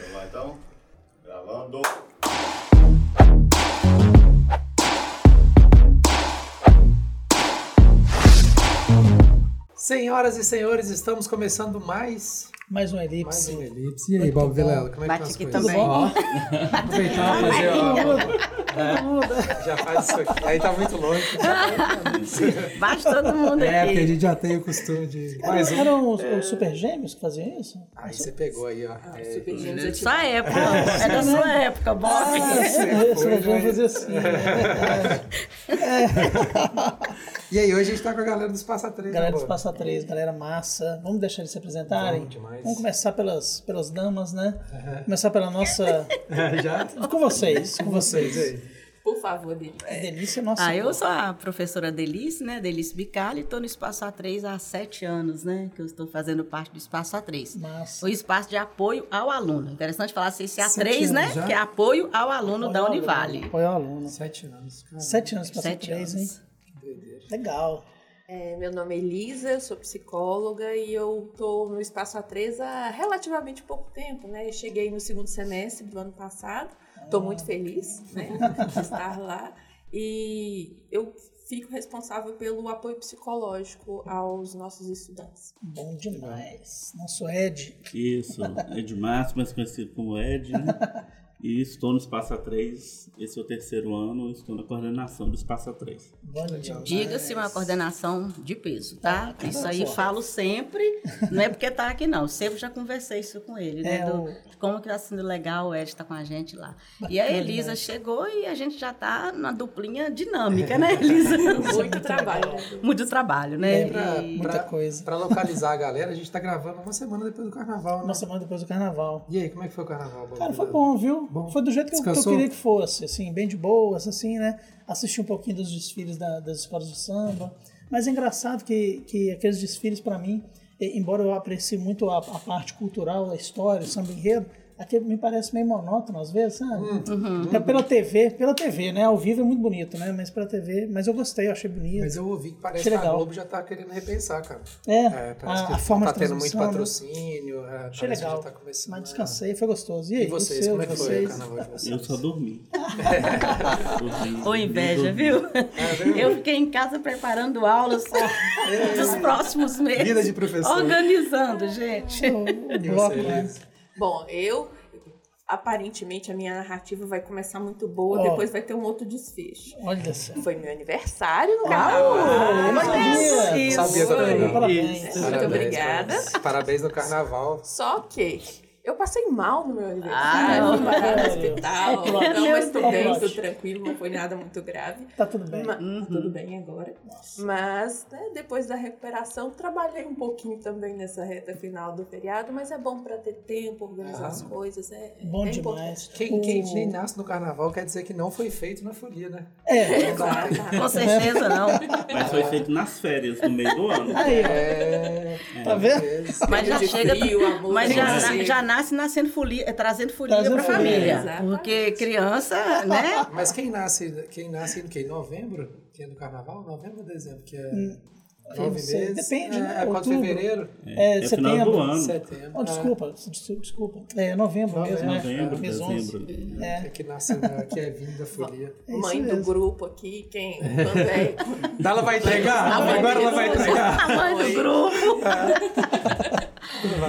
Vamos lá então? Gravando. Senhoras e senhores, estamos começando mais, Mais um mais elipse. um Elipse. E aí, Bob Vilela, como é que Bate estão as aqui coisas? também. Aproveitar fazer, ó. Já faz isso aqui. Aí tá muito longe. Bate todo mundo É, porque a aqui. gente já tem o costume de. Mais um. Eram os, os super gêmeos que faziam isso? Aí você pegou aí, ó. Ah, É, Sua época, é da sua época, Bob. Os super gêmeos faziam assim. né? E aí, hoje a gente tá com a galera do Espaço 3. Galera do né? Espaço 3, galera massa. Vamos deixar eles se apresentarem? Vamos demais. Vamos começar pelas, pelas damas, né? Começar pela nossa. Já? Com vocês, com vocês. Aí. Por favor, Deli. É delícia nossa. Ah, eu sou a professora Delice, né? Delice Bicalho, e estou no Espaço A3 há sete anos, né? Que eu estou fazendo parte do Espaço A3. Massa. O espaço de apoio ao aluno. Interessante falar assim, esse Sete A3, né? já? Que é apoio ao aluno da Univale. Apoio ao aluno. Sete anos. cara. Sete anos Espaço Sete 3, hein? Legal. É, meu nome é Elisa, sou psicóloga e eu tô no Espaço A3 há relativamente pouco tempo, né? Eu cheguei no segundo semestre do ano passado, tô muito feliz né, de estar lá e eu fico responsável pelo apoio psicológico aos nossos estudantes. Bom demais. Nosso Ed. Isso, Ed Márcio, mais conhecido como Ed, né? E estou no Espaço A3, esse é o terceiro ano, estou na coordenação do Espaço A3. Bom demais. Diga-se uma coordenação de peso, tá? tá Isso aí forte. falo sempre, não é porque tá aqui não, sempre já conversei isso com ele, né? É, do- o- de como que tá sendo legal o Ed estar com a gente lá. E a Elisa chegou e a gente já tá na duplinha dinâmica, né, Elisa? Muito trabalho. né? Muito trabalho, né? É, Pra, E- Muita pra- coisa. Pra localizar a galera, a gente tá gravando uma semana depois do carnaval, né? Uma semana depois do carnaval. E aí, como é que foi o carnaval, Cara, foi bom, viu? Bom. Foi do jeito que eu, que eu queria que fosse, assim, bem de boas, assim, né? Assisti um pouquinho dos desfiles da- das escolas de samba. Mas é engraçado que, que aqueles desfiles, para mim, embora eu aprecie muito a, a parte cultural, a história, o samba enredo, aquilo me parece meio monótono às vezes, sabe? Hum. É pela TV, pela TV, né? Ao vivo é muito bonito, né? Mas pela TV, mas eu gostei, eu achei bonito. Mas eu ouvi que parece Achei que a. Globo já tá querendo repensar, cara. É, É, parece a, que a forma tá de tendo muito né? patrocínio. É, Achei legal. Já tá começando Mas descansei, foi gostoso. E aí, E vocês, seu, como é que foi o vocês? carnaval de vocês? Eu só dormi. dormi Ô, inveja, dormi. viu? Eu fiquei em casa preparando aulas dos próximos meses. Vida de professor. Organizando, gente. O E bloco, né? Bom, eu aparentemente a minha narrativa vai começar muito boa, Ó. depois vai ter um outro desfecho. Olha só. Foi meu aniversário no carnaval. mas sabia. Isso. Sabia também. Parabéns. Muito obrigada. parabéns. Parabéns no carnaval. Só que eu passei mal no meu Ah, aniversário, não. fui parar no hospital. É. Não, mas tô É bem, tô tranquilo, não foi nada muito grave. Tá tudo bem. Ma- tá tudo bem agora. Mas, né, depois da recuperação, trabalhei um pouquinho também nessa reta final do feriado, mas é bom pra ter tempo, organizar as coisas. É, Bom é demais. Quem, quem nem nasce no carnaval quer dizer que não foi feito na folia, né? É, Exato. Com certeza não. Mas foi feito nas férias, no meio do ano. aí, ó. É. Tá vendo? Mas já chega. frio, amor, mas já, já nasce nascendo folia, eh, trazendo folia pra folia, família. exatamente. Porque criança, né? Mas quem nasce, quem nasce em quê? Em novembro? Que é no carnaval? Novembro ou dezembro? Que é nove não sei. meses? Depende, é, né? É quase Outubro. fevereiro? É, É final do setembro. ano. Setembro. Oh, desculpa, des- desculpa. É novembro, mesmo, né? Novembro, Mês 11. dezembro. É. é que nasce, que é vindo da folia. É Mãe do grupo aqui, quem quando é Ela vai entregar? A mãe Agora ela vai entregar. A mãe do grupo.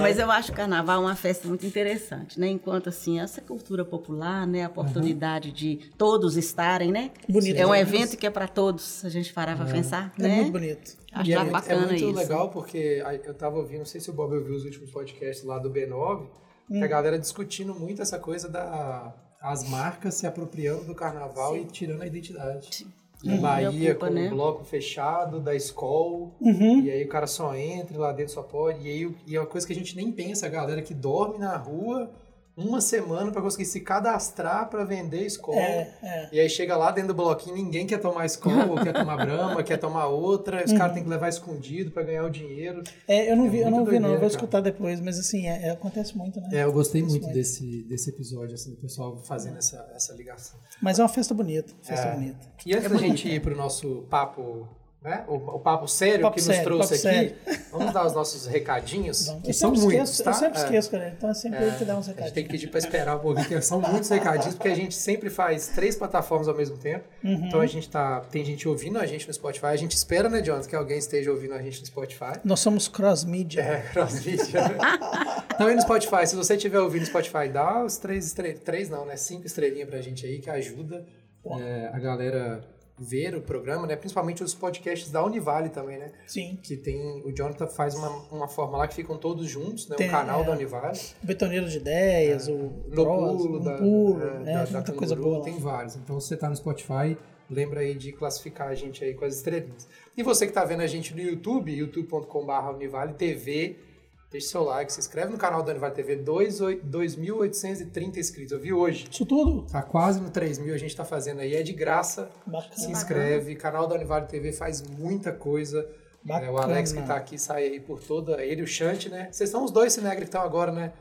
Mas eu acho o carnaval uma festa muito interessante, né? Enquanto assim, essa cultura popular, né? A oportunidade de todos estarem, né? Bonito, É um né? evento que é para todos, a gente parar para pensar, É né? muito bonito. Acho é, é bacana é muito isso. legal porque a- eu tava ouvindo, não sei se o Bob ouviu os últimos podcasts lá do B9, que a galera discutindo muito essa coisa da as marcas se apropriando do carnaval e tirando a identidade. Na Bahia, preocupa, com né? o bloco fechado, da escola, Uhum. e aí o cara só entra e lá dentro só pode. E aí e é uma coisa que a gente nem pensa, a galera que dorme na rua uma semana pra conseguir se cadastrar pra vender escola. É, é. E aí chega lá dentro do bloquinho, ninguém quer tomar escola, quer tomar brama, quer tomar outra, os caras têm que levar escondido pra ganhar o dinheiro. É, eu não É vi, eu não vi, não. Eu doideira, vou escutar depois, mas assim, é- é- acontece muito, né? É, eu gostei muito muito. desse, desse episódio, assim, do pessoal fazendo essa, essa ligação. Mas é uma festa bonita, festa É. bonita. E antes da gente ir pro nosso papo né? O, o papo sério Papo que sério, nos trouxe aqui. Vamos dar os nossos recadinhos, que são sempre muitos, esqueço, tá? eu sempre É. esqueço, cara. Então é sempre ele que dá uns A gente recadinhos. tem que pedir para esperar um pouquinho, porque são muitos recadinhos, porque a gente sempre faz três plataformas ao mesmo tempo. Uhum. Então a gente tá. Tem gente ouvindo a gente no Spotify. A gente espera, né, Jonathan, que alguém esteja ouvindo a gente no Spotify. Nós somos cross-media. É, crossfit. Também no Spotify. Se você estiver ouvindo no Spotify, dá os três estrelas. Três não, né? Cinco estrelinhas pra gente aí, que ajuda é, a galera ver o programa, né? Principalmente os podcasts da Univale também, né? Sim. Que tem. O Jonathan faz uma, uma forma lá que ficam todos juntos, né? Tem, o canal é. da Univale. Betoneiro de ideias, o No Bros, pulo, no da, pulo, é, né? da, da coisa boa. Tem vários. Então, se você tá no Spotify, lembra aí de classificar a gente aí com as estrelinhas. E você que tá vendo a gente no YouTube, youtube.com.br Univale TV, deixe seu like, se inscreve no canal da Univale TV, dois oi- 2.830 inscritos. Eu vi hoje. Isso tudo? Tá quase no 3 mil, a gente tá fazendo aí, é de graça. Bacana. Se inscreve, canal da Univale TV faz muita coisa. Bacana. É, o Alex que tá aqui sai aí por toda. Ele e o Chante, né? Vocês são os dois Cinegre que estão agora, né?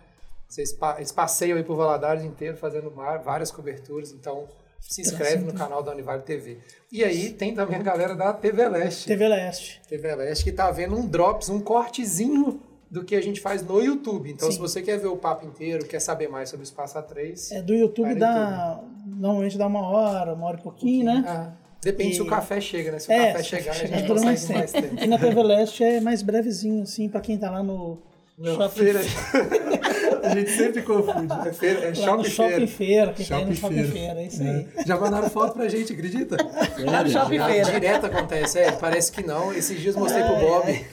Vocês pa- eles passeiam aí por Valadares inteiro fazendo mar- várias coberturas, então se inscreve no canal da Univale TV. E aí tem também a galera da TV Leste. TV Leste. TV Leste que tá vendo um drops, um cortezinho do que a gente faz no YouTube. Então, Sim. se você quer ver o papo inteiro, quer saber mais sobre o Espaço A3, É, do YouTube dá. Normalmente dá uma hora, uma hora e pouquinho, né? ah, depende E- se o café chega, né? Se o É, café se chegar, a gente dura mais consegue mais tempo. tempo. E na TV Leste é mais brevezinho, assim, pra quem tá lá no Não, shopping. feira. a gente sempre confunde. É, feira, é shopping, shopping feira. feira, quem tá aí no Shopping shopping feira. feira, é isso aí. É. Já mandaram foto pra gente, acredita? Lá no shopping feira. Direto acontece, é, parece que não. Esses dias mostrei pro Bob,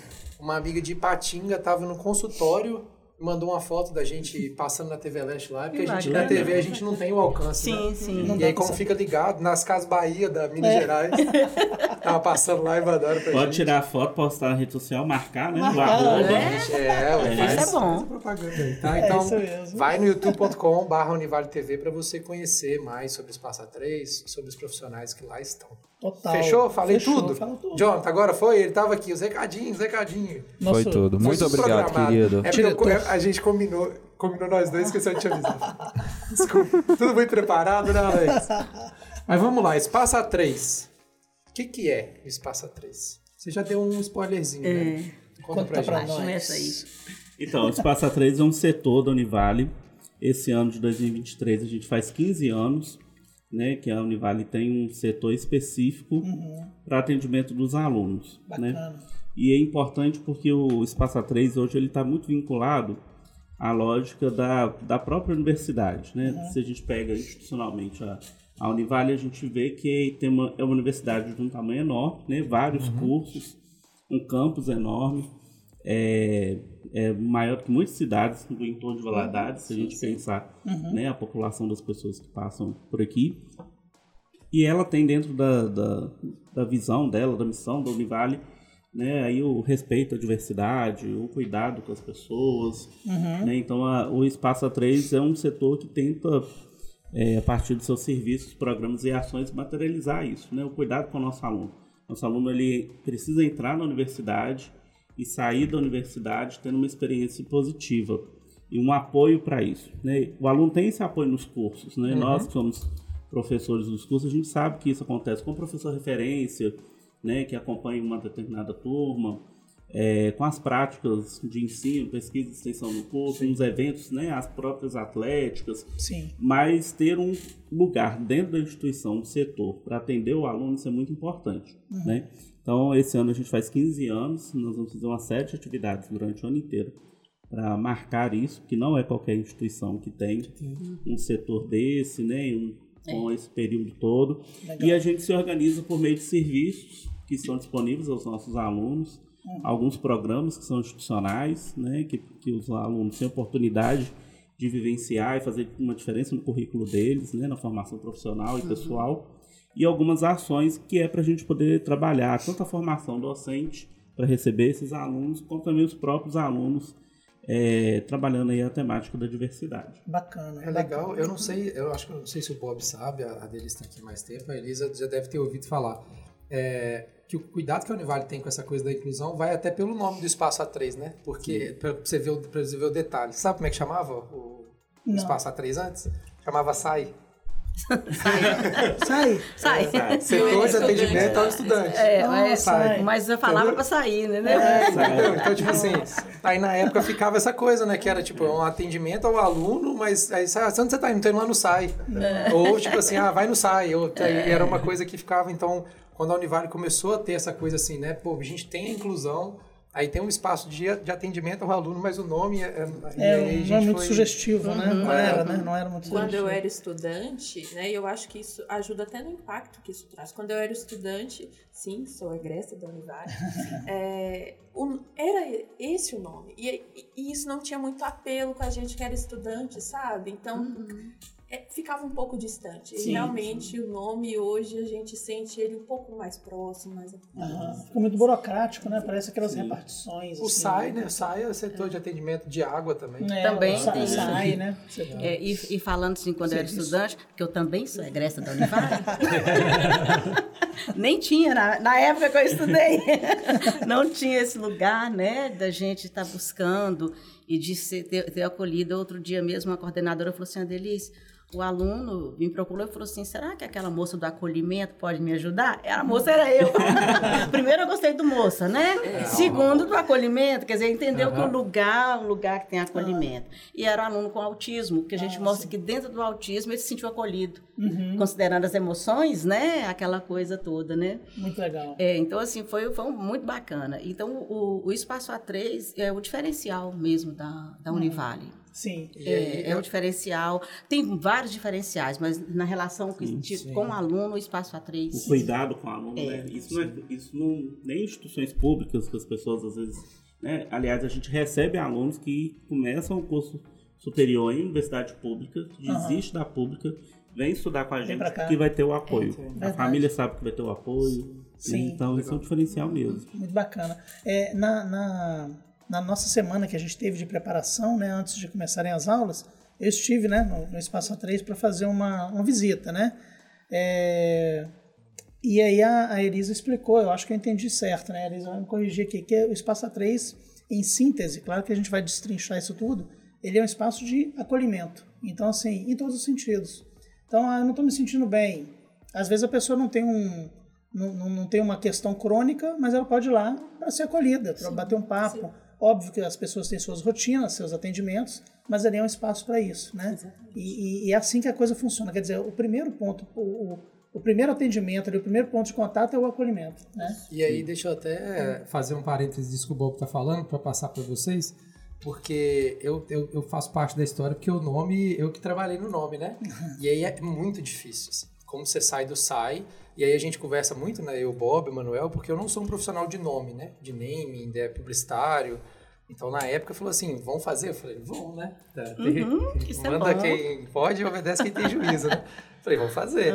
uma amiga de Patinga tava no consultório, mandou uma foto da gente passando na TV Leste lá, porque a gente na. TV a gente não tem o alcance, Sim, né? sim. Não E aí, como fica ligado, nas Casas Bahia da Minas Gerais, tava passando lá e mandaram pra Pode gente. tirar foto, postar na rede social, marcar, né? Marcar, arroba. né? É, ué, É, faz, isso é bom. faz a propaganda aí, tá? É Então, isso mesmo. vai no youtube.com barra Univale TV para você conhecer mais sobre o Espaço A3, sobre os profissionais que lá estão. Total. Fechou? Falei Fechou, tudo? Fala tudo. Jonathan, agora foi? Ele tava aqui, os recadinhos, os recadinhos. Nosso- Foi tudo. Muito obrigado, programado. querido. É Diretor. A gente combinou, combinou nós dois, esqueceu de te avisar. Desculpa. Tudo muito preparado, né, Alex? Mas vamos lá, Espaço A3. O que, que é o Espaço A3? Você já deu um spoilerzinho, né? Conta Conta pra pra gente. nós. Começa aí. Então, o Espaço A3 é um setor da Univale. Esse ano de 2023 a gente faz 15 anos, né? Que a Univale tem um setor específico para atendimento dos alunos, né? E é importante porque o Espaço A3 hoje ele está muito vinculado à lógica da, da própria universidade, né? Se a gente pega institucionalmente a, a Univale, a gente vê que tem uma, é uma universidade de um tamanho enorme, né? Vários cursos, um campus enorme, é, é maior que muitas cidades do entorno de Valadares, se a gente pensar né, a população das pessoas que passam por aqui. E ela tem dentro da, da, da visão dela, da missão da Univale, né, aí o respeito à diversidade, o cuidado com as pessoas. Né? Então, a- o Espaço A3 é um setor que tenta, é, a partir dos seus serviços, programas e ações, materializar isso, né? o cuidado com o nosso aluno. Nosso aluno ele precisa entrar na universidade e sair da universidade tendo uma experiência positiva e um apoio para isso. Né? O aluno tem esse apoio nos cursos. Né? Nós que somos professores dos cursos, a gente sabe que isso acontece com o professor referência, né, que acompanha uma determinada turma, é, com as práticas de ensino, pesquisa e extensão no curso, nos eventos, né, as próprias atléticas, Sim. mas ter um lugar dentro da instituição, um setor, para atender o aluno, isso é muito importante. Né? Então, esse ano a gente faz 15 anos, nós vamos fazer uma série de atividades durante o ano inteiro para marcar isso, que não é qualquer instituição que tem um setor desse, né, um, com esse período todo. E a gente se organiza por meio de serviços que estão disponíveis aos nossos alunos, alguns programas que são institucionais, né, que, que os alunos têm oportunidade de vivenciar e fazer uma diferença no currículo deles, né, na formação profissional e pessoal, e algumas ações que é para a gente poder trabalhar tanto a formação docente para receber esses alunos, como também os próprios alunos é, trabalhando aí a temática da diversidade. Bacana. É legal, eu não sei, eu acho que eu não sei se o Bob sabe, a, a dele está aqui mais tempo, a Elisa já deve ter ouvido falar. É, que o cuidado que a Univale tem com essa coisa da inclusão vai até pelo nome do espaço A3, né? Porque, pra você, ver o, pra você ver o detalhe. Sabe como é que chamava o, Não. espaço A3 antes? Chamava SAI. Sai. Sai. Setor de atendimento ao estudante. É, Ah, mas, sai. mas eu falava pra sair, né? É, entendeu? Então, tipo assim, aí na época ficava essa coisa, né? Que era tipo um atendimento ao aluno, mas aí sai, onde você tá indo? Tô indo lá no SAI. Ou tipo assim, ah, vai no SAI. Ou, era uma coisa que ficava, então, quando a Univale começou a ter essa coisa assim, né? Pô, a gente tem a inclusão, aí tem um espaço de, de atendimento ao aluno, mas o nome é. é- É, não é muito foi- sugestivo, né? Não era, né? Não era muito Quando sugestivo. eu era estudante, né, eu acho que isso ajuda até no impacto que isso traz. Quando eu era estudante, sim, sou egressa da Univale, é, o- era esse o nome. E, e isso não tinha muito apelo com a gente que era estudante, sabe? Então, é, ficava um pouco distante. Sim, e realmente o nome hoje a gente sente ele um pouco mais próximo, mais. Ficou muito burocrático, né? Parece aquelas Sim. repartições. O assim, SAI, né? O SAI é o setor de atendimento de água também. É, Também o SAI, tem. SAI, né? Tá- É, e, e falando assim, quando eu era estudante, porque eu também sou egressa da Univale, nem tinha, na, na época que eu estudei, não tinha esse lugar, né, da gente estar buscando e de ser, ter, ter acolhido. Outro dia mesmo, uma coordenadora falou assim, Adelice, o aluno me procurou e falou assim, será que aquela moça do acolhimento pode me ajudar? A moça era eu. Primeiro eu gostei do moça, né? Segundo do acolhimento, quer dizer, entendeu que o lugar, um lugar que tem acolhimento. E era um aluno com autismo, que a gente mostra que dentro do autismo ele se sentiu acolhido, considerando as emoções, né? Aquela coisa toda, né? Muito legal. É, então, assim, foi, foi muito bacana. Então, o, o Espaço A3 é o diferencial mesmo da, da Univale. Sim. É, é o diferencial. Tem vários diferenciais, mas na relação que- de- com o aluno, o Espaço o A3. cuidado com o aluno, É, né? Isso não, é, isso não nem instituições públicas que as pessoas às vezes, né? Aliás, a gente recebe alunos que começam o curso superior em universidade pública, desiste da pública, vem estudar com a gente que vai ter o apoio. É, a família sabe que vai ter o apoio. Sim. Então, isso é um diferencial mesmo. Muito bacana. É, na, na, na nossa semana que a gente teve de preparação, né, antes de começarem as aulas, eu estive né, no, no Espaço A3 para fazer uma, uma visita, né? É, e aí a, a Elisa explicou, eu acho que eu entendi certo, né? A Elisa vai me corrigir aqui, que o Espaço A3, em síntese, claro que a gente vai destrinchar isso tudo, ele é um espaço de acolhimento. Então, assim, em todos os sentidos. Então, ah, eu não estou me sentindo bem. Às vezes a pessoa não tem um, não, não, não tem uma questão crônica, mas ela pode ir lá para ser acolhida, para bater um papo. Óbvio que as pessoas têm suas rotinas, seus atendimentos, mas ali é um espaço para isso, né? E, e- e é assim que a coisa funciona. Quer dizer, o primeiro ponto, o, o, primeiro atendimento, ali, o primeiro ponto de contato é o acolhimento, né? E aí, deixa eu até fazer um parênteses disso que o Bob tá falando, para passar para vocês, porque eu, eu, eu faço parte da história, porque o nome, eu que trabalhei no nome, né? E aí é muito difícil. assim. Como você sai do SAI, e aí a gente conversa muito, né? Eu, Bob, o Manuel, porque eu não sou um profissional de nome, né? De naming, de publicitário. Então, na época, falou assim, vão fazer? Eu falei, vão, né? Tá, tem- isso é Manda bom. quem pode e obedece quem tem juízo, né? Falei, vamos fazer.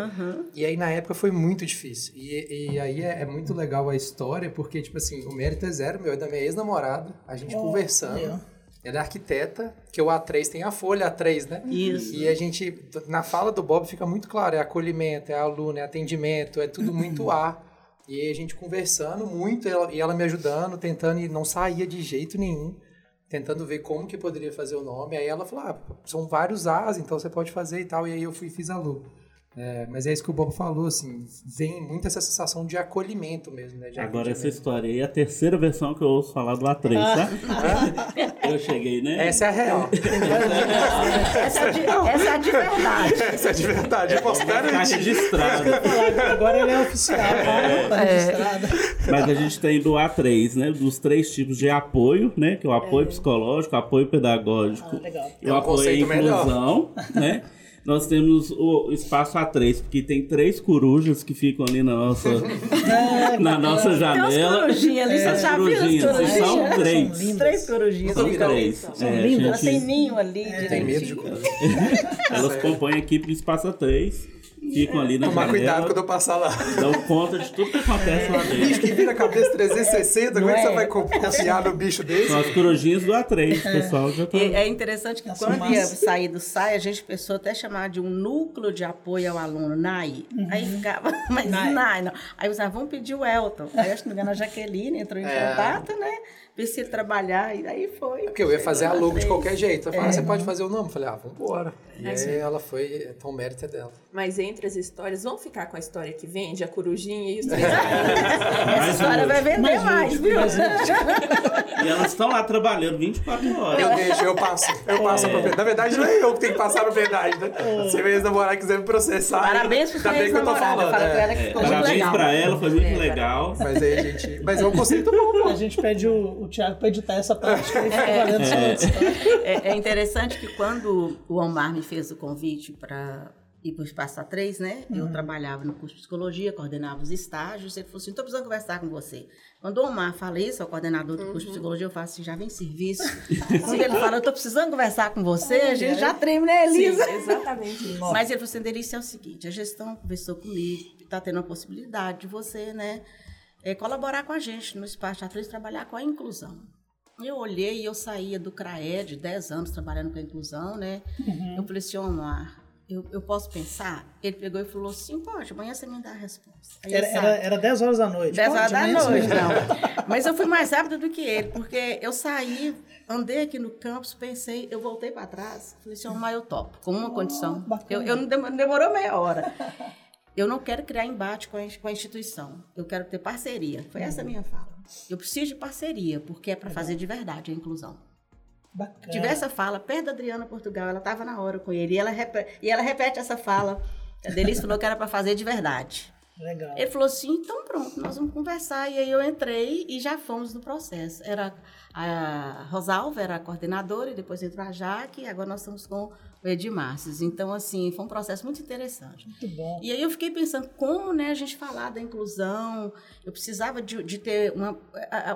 E aí, na época, foi muito difícil. E, e aí é, é muito legal a história, porque, tipo assim, o mérito é zero meu, é da minha ex-namorada, a gente Oh, conversando. legal. Ela é arquiteta, que o A3 tem a folha A3, né? Isso. E a gente, na fala do Bob, fica muito claro: é acolhimento, é aluno, é atendimento, é tudo muito A. E a gente conversando muito, e ela, e ela me ajudando, tentando, e não saía de jeito nenhum, tentando ver como que poderia fazer o nome. Aí ela falou: ah, são vários As, então você pode fazer e tal. E aí eu fui e fiz a Lu. É, mas é isso que o Bob falou, assim, vem muito essa sensação de acolhimento mesmo, né? de Agora, essa história aí é a terceira versão que eu ouço falar do A3, tá? eu cheguei, né? Essa é a real. Essa é de, essa é a de verdade. Essa é de verdade, eu posso garantir. registrado. Agora ele é oficial, tá registrado. Mas a gente tem do A3, né? Dos três tipos de apoio, né? Que é o apoio psicológico, o apoio pedagógico Ah, legal. e É o apoio à conceito melhor. inclusão, né? Nós temos o espaço A3, porque tem três corujas que ficam ali na nossa, na nossa Tem umas janela. corujinhas ali, As você já viu as corujinhas, são três. São. Três corujinhas. São ali. três. São É, lindas. Elas têm gente- ninho ali. Tem medo de direitinho. coisa. Elas compõem a equipe do Espaço A3. Ficam ali na Tomar janela, cuidado quando eu passar lá. dão conta de tudo que acontece lá Bicho dentro. que vira a cabeça 360, como é que Não você é? vai co- confiar no bicho desse? São as corujinhas do A3, o pessoal já tá... É interessante que quando ia sair do SAI, a gente pensou até chamar de um núcleo de apoio ao aluno, NAI. Aí ficava, mas NAI. NAI. não. Aí os ah, vamos pedir o Elton. Aí, acho que não me engano, a Jaqueline entrou em É. contato, né? Precisa trabalhar, e aí foi. Porque eu ia fazer a logo de qualquer jeito. Eu falei, É. ah, você pode fazer o nome? Eu falei, ah, vambora. E aí ela foi, então o mérito é dela. Mas entre as histórias, vamos ficar com a história que vende, a corujinha e os três Essa história vai vender Mais mais, útil, viu? mais. E elas estão lá trabalhando 24 horas. Eu deixo, eu passo. Eu passo a propriedade. Na verdade, não é eu que tenho que passar a propriedade, né? Se minha ex-namorada quiser me processar. Parabéns pro seu bem que eu tô ex-namorado. falando. Fala é. com ela que ficou muito Parabéns legal. pra ela, foi muito É, legal. Mas aí, gente. Mas é um conceito bom, pô. A gente pede o, o Thiago para editar essa parte, que aí fica valendo só a edição. É, é interessante que quando o Omar me fez o convite para ir para o Espaço A3, né? Eu trabalhava no curso de psicologia, coordenava os estágios. Ele falou assim: estou precisando conversar com você. Quando o Omar fala isso, é o coordenador do curso de psicologia, eu falo assim: já vem serviço. Se ele fala, eu estou precisando conversar com você, a gente já treme, né, Sim, Elisa? exatamente isso. Mas ele falou assim, Delícia, é o seguinte, a gestão conversou comigo, está tendo a possibilidade de você, né, eh, colaborar com a gente no Espaço Atriz, trabalhar com a inclusão. Eu olhei e eu saía do CRAED, 10 anos trabalhando com a inclusão, né, eu falei assim, Omar, eu, eu posso pensar? Ele pegou e falou assim, pode, amanhã você me dá a resposta. Aí Era, era, era 10 horas da noite. 10 horas da noite, não. Mas eu fui mais rápida do que ele, porque eu saí, andei aqui no campus, pensei, eu voltei para trás, falei assim, Omar, eu topo, com uma condição. bacana. Eu, eu não demo- demorou meia hora. Eu não quero criar embate com a, ins- com a instituição. Eu quero ter parceria. Foi essa a minha fala. Eu preciso de parceria, porque é para fazer de verdade a inclusão. Bacana. Tive essa fala perto da Adriana Portugal, ela estava na hora com ele, e ela, e ela repete essa fala. A Delícia falou que era para fazer de verdade. Legal. Ele falou assim, então pronto, nós vamos conversar. E aí eu entrei e já fomos no processo. Era a Rosalva, era a coordenadora, e depois entrou a Jaque, e agora nós estamos com o Edmarces. Então, assim, foi um processo muito interessante. Muito bom. E aí eu fiquei pensando como né, a gente falar da inclusão, eu precisava de, de ter uma,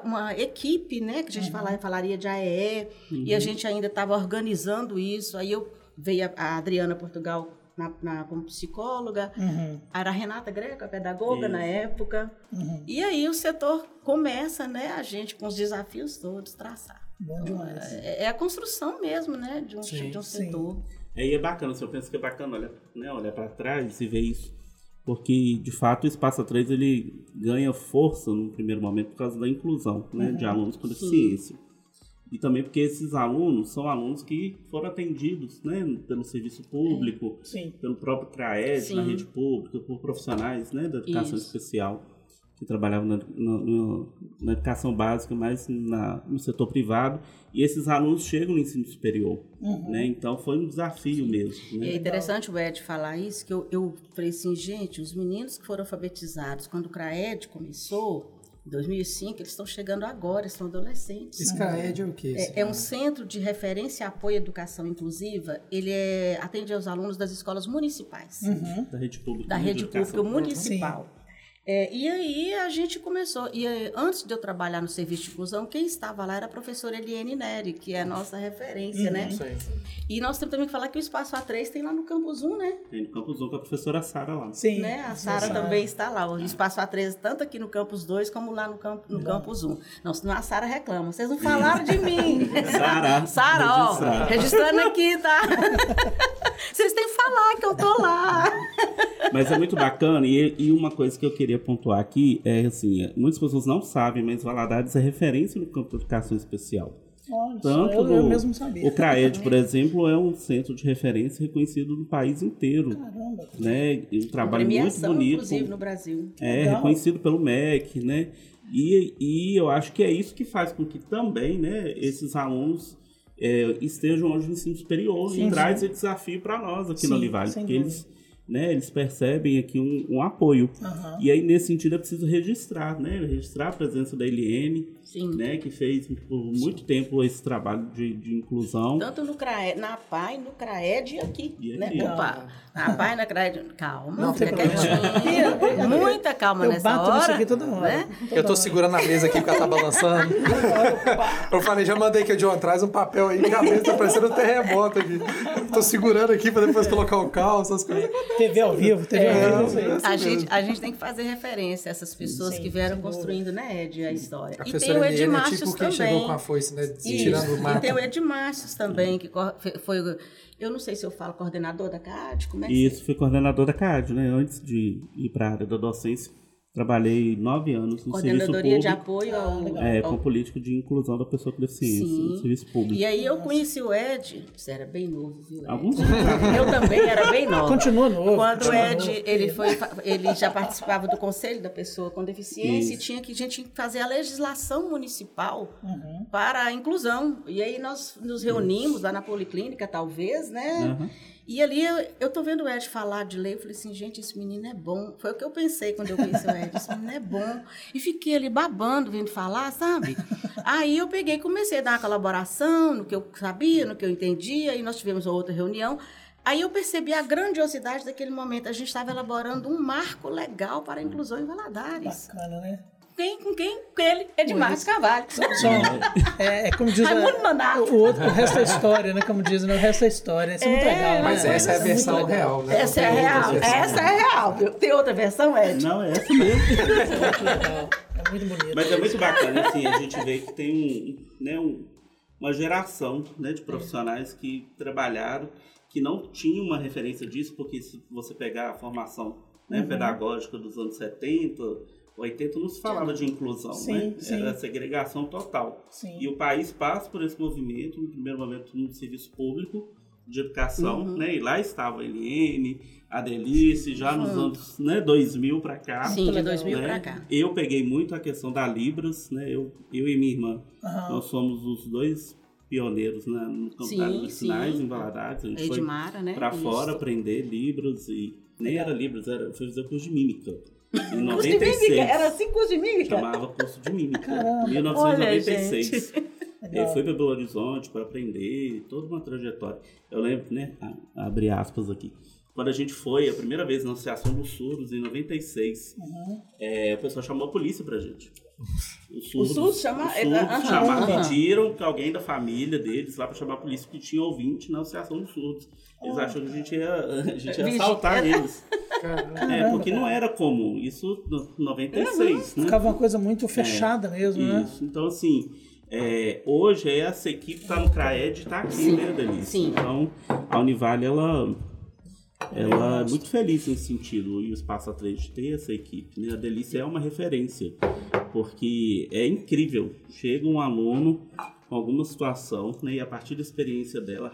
uma equipe, né? Que a gente falar, falaria de AE, e a gente ainda estava organizando isso. Aí eu veio a, a Adriana Portugal na, na- como psicóloga, Uhum. era a Renata Greco, a pedagoga na Isso. época. Uhum. E aí o setor começa, né, a gente com os desafios todos traçar. Demais. É, é a construção mesmo, né, de um, Sim, de um sim. setor. É, e é bacana, eu penso que é bacana olhar, né, olhar para trás e ver isso. Porque, de fato, o Espaço 3 ele ganha força no primeiro momento por causa da inclusão né, de alunos com deficiência. E também porque esses alunos são alunos que foram atendidos né, pelo serviço público, Sim. pelo próprio CRAED, na Sim. rede pública, por profissionais né, da educação Isso. especial que trabalhavam na, na- na- na educação básica, mas na- no setor privado. E esses alunos chegam no ensino superior. Né? Então foi um desafio mesmo. E Né? é interessante o Ed falar isso, que eu, eu falei assim, gente, os meninos que foram alfabetizados quando o CRAED começou, 2005, eles estão chegando agora, são adolescentes. Esse CAED é o quê? É, é um centro de referência e apoio à educação inclusiva. Ele é, atende aos alunos das escolas municipais, Da rede pública. da né, de rede pública municipal. É, e aí a gente começou. E eh, antes de eu trabalhar no serviço de inclusão, quem estava lá era a professora Eliane Neri, que é a nossa referência, né? Não sei. E nós temos também que falar que o Espaço A3 tem lá no Campus 1, né? Tem no Campus 1 com a professora Sara lá. Sim. né? A Sara também está lá. O Espaço A13, tanto aqui no Campus 2 como lá no, campo, no Campus 1. Não, senão a Sara reclama. Vocês não falaram de mim. Sara. Sara, ó, registrando aqui, tá? Vocês têm que falar que eu tô lá. Mas é muito bacana, e, e uma coisa que eu queria pontuar aqui é assim, muitas pessoas não sabem, mas Valadares é referência no campo de educação especial. Olha, Tanto eu, eu no- mesmo sabia. O CRAED, por exemplo, é um centro de referência reconhecido no país inteiro. Caramba. Né? Um trabalho muito bonito. inclusive, no Brasil. É, Legal. reconhecido pelo MEC, né? E, e eu acho que é isso que faz com que também, né, esses alunos é, estejam hoje no ensino superior Sim, e traz esse desafio para nós aqui no Sim, Univale, sem porque eles, né, eles percebem aqui um, um apoio. Aham. E aí, nesse sentido, é preciso registrar, né? Registrar a presença da Eliane, Sim. né? Que fez por muito tempo esse trabalho de, de inclusão. Tanto no CRAED, na PAI, no CRAED e aqui. E né? Opa, na PAI, na CRAED. Calma, Não fica quietinho. Muita calma Eu nessa bato hora. nisso aqui toda hora. Né? Toda Eu tô hora. segurando a mesa aqui porque ela tá balançando. Eu falei, já mandei que o John traz um papel aí, que a mesa tá parecendo um terremoto aqui. Tô segurando aqui pra depois colocar o cal, essas coisas. TV ao vivo, TV É, ao vivo. é. A gente, a gente tem que fazer referência a essas pessoas Sim, que vieram construindo, né, Ed, a história. A E tem o Eliane é tipo quem também. chegou com a foice, né? Isso. Tirando o E mapa. tem o Edmárcios também, que foi, eu não sei se eu falo coordenador da CAD, como é que Isso, fui coordenador da CAD, né? Antes de ir para a área da docência, trabalhei nove anos no serviço Coordenadoria de público, apoio ao, é, ao- com político de inclusão da pessoa com deficiência, Sim. no serviço público. E aí eu conheci o Ed, você era bem novo, viu? Ed? Alguns Eu também era bem nova. Continua novo. Quando o Ed, novo. ele, foi, ele já participava do Conselho da Pessoa com Deficiência Isso. e tinha que, a gente tinha que fazer a legislação municipal Uhum. para a inclusão. E aí nós nos reunimos lá na Policlínica, talvez, né? Aham. E ali eu, eu tô vendo o Ed falar de lei, eu falei assim, gente, esse menino é bom. Foi o que eu pensei quando eu conheci o Ed, esse menino é bom. E fiquei ali babando, vendo falar, sabe? Aí eu peguei comecei a dar uma colaboração no que eu sabia, no que eu entendia, e nós tivemos outra reunião. Aí eu percebi a grandiosidade daquele momento. A gente estava elaborando um marco legal para a inclusão em Valadares. Bacana, né? Quem, com quem? Com ele, Edmar Carvalho. Só, é, é como diz a- o, outro, o resto é história, né? Como dizem, né? o resto é história. Isso é, muito legal. né? Mas essa é a Isso versão real, né? Essa é real. Essa é a real. Tem outra versão, Ed? Não, é essa mesmo. Muito legal. É muito bonito. Mas é muito bacana, assim, a gente vê que tem um, né, um- uma geração né, de profissionais que trabalharam, que não tinham uma referência disso, porque se você pegar a formação né, Uhum. pedagógica dos anos 70, 80, não se falava de inclusão, Sim, né? sim. Era segregação total. Sim. E o país passa por esse movimento, no primeiro momento no serviço público de educação, Uhum. né? E lá estava a Eliane, a Delice, já nos anos né, 2000 para cá. Sim, de legal. 2000 né? pra cá. Eu peguei muito a questão da Libras, né? Eu, eu e minha irmã, Aham. nós somos os dois pioneiros né, no campo das medicinais sim. em Valadares. A gente Edmara, né? foi para Isso. fora aprender Libras e nem era Libras, era, eu fazer curso de mímica. Em Curso de 96. mímica? Era assim curso de mímica? Chamava curso de mímica. Caramba. 1996. Legal. Eu fui para Belo Horizonte para aprender toda uma trajetória. Eu lembro, né? a- Abrir aspas aqui. Quando a gente foi a primeira vez na Associação dos Surdos, em 96, Uhum. é, o pessoal chamou a polícia pra gente. Os surdos, surdos chama- os surdos aham, chamaram, pediram que alguém da família deles lá para chamar a polícia, porque tinha ouvinte na Associação dos Surdos. Eles acham que a gente ia, a gente ia assaltar eles. Caramba. É, porque não era comum. Isso em 96, né? Ficava uma coisa muito fechada mesmo, né? Isso. Então, assim, é, hoje essa equipe está no CRAED e está aqui, Sim, né, Denise? sim. Então, a Univale, ela, ela é muito feliz nesse sentido, e o Espaço A3 de ter essa equipe. Né? A Delícia é uma referência, porque é incrível. Chega um aluno com alguma situação, né, e a partir da experiência dela,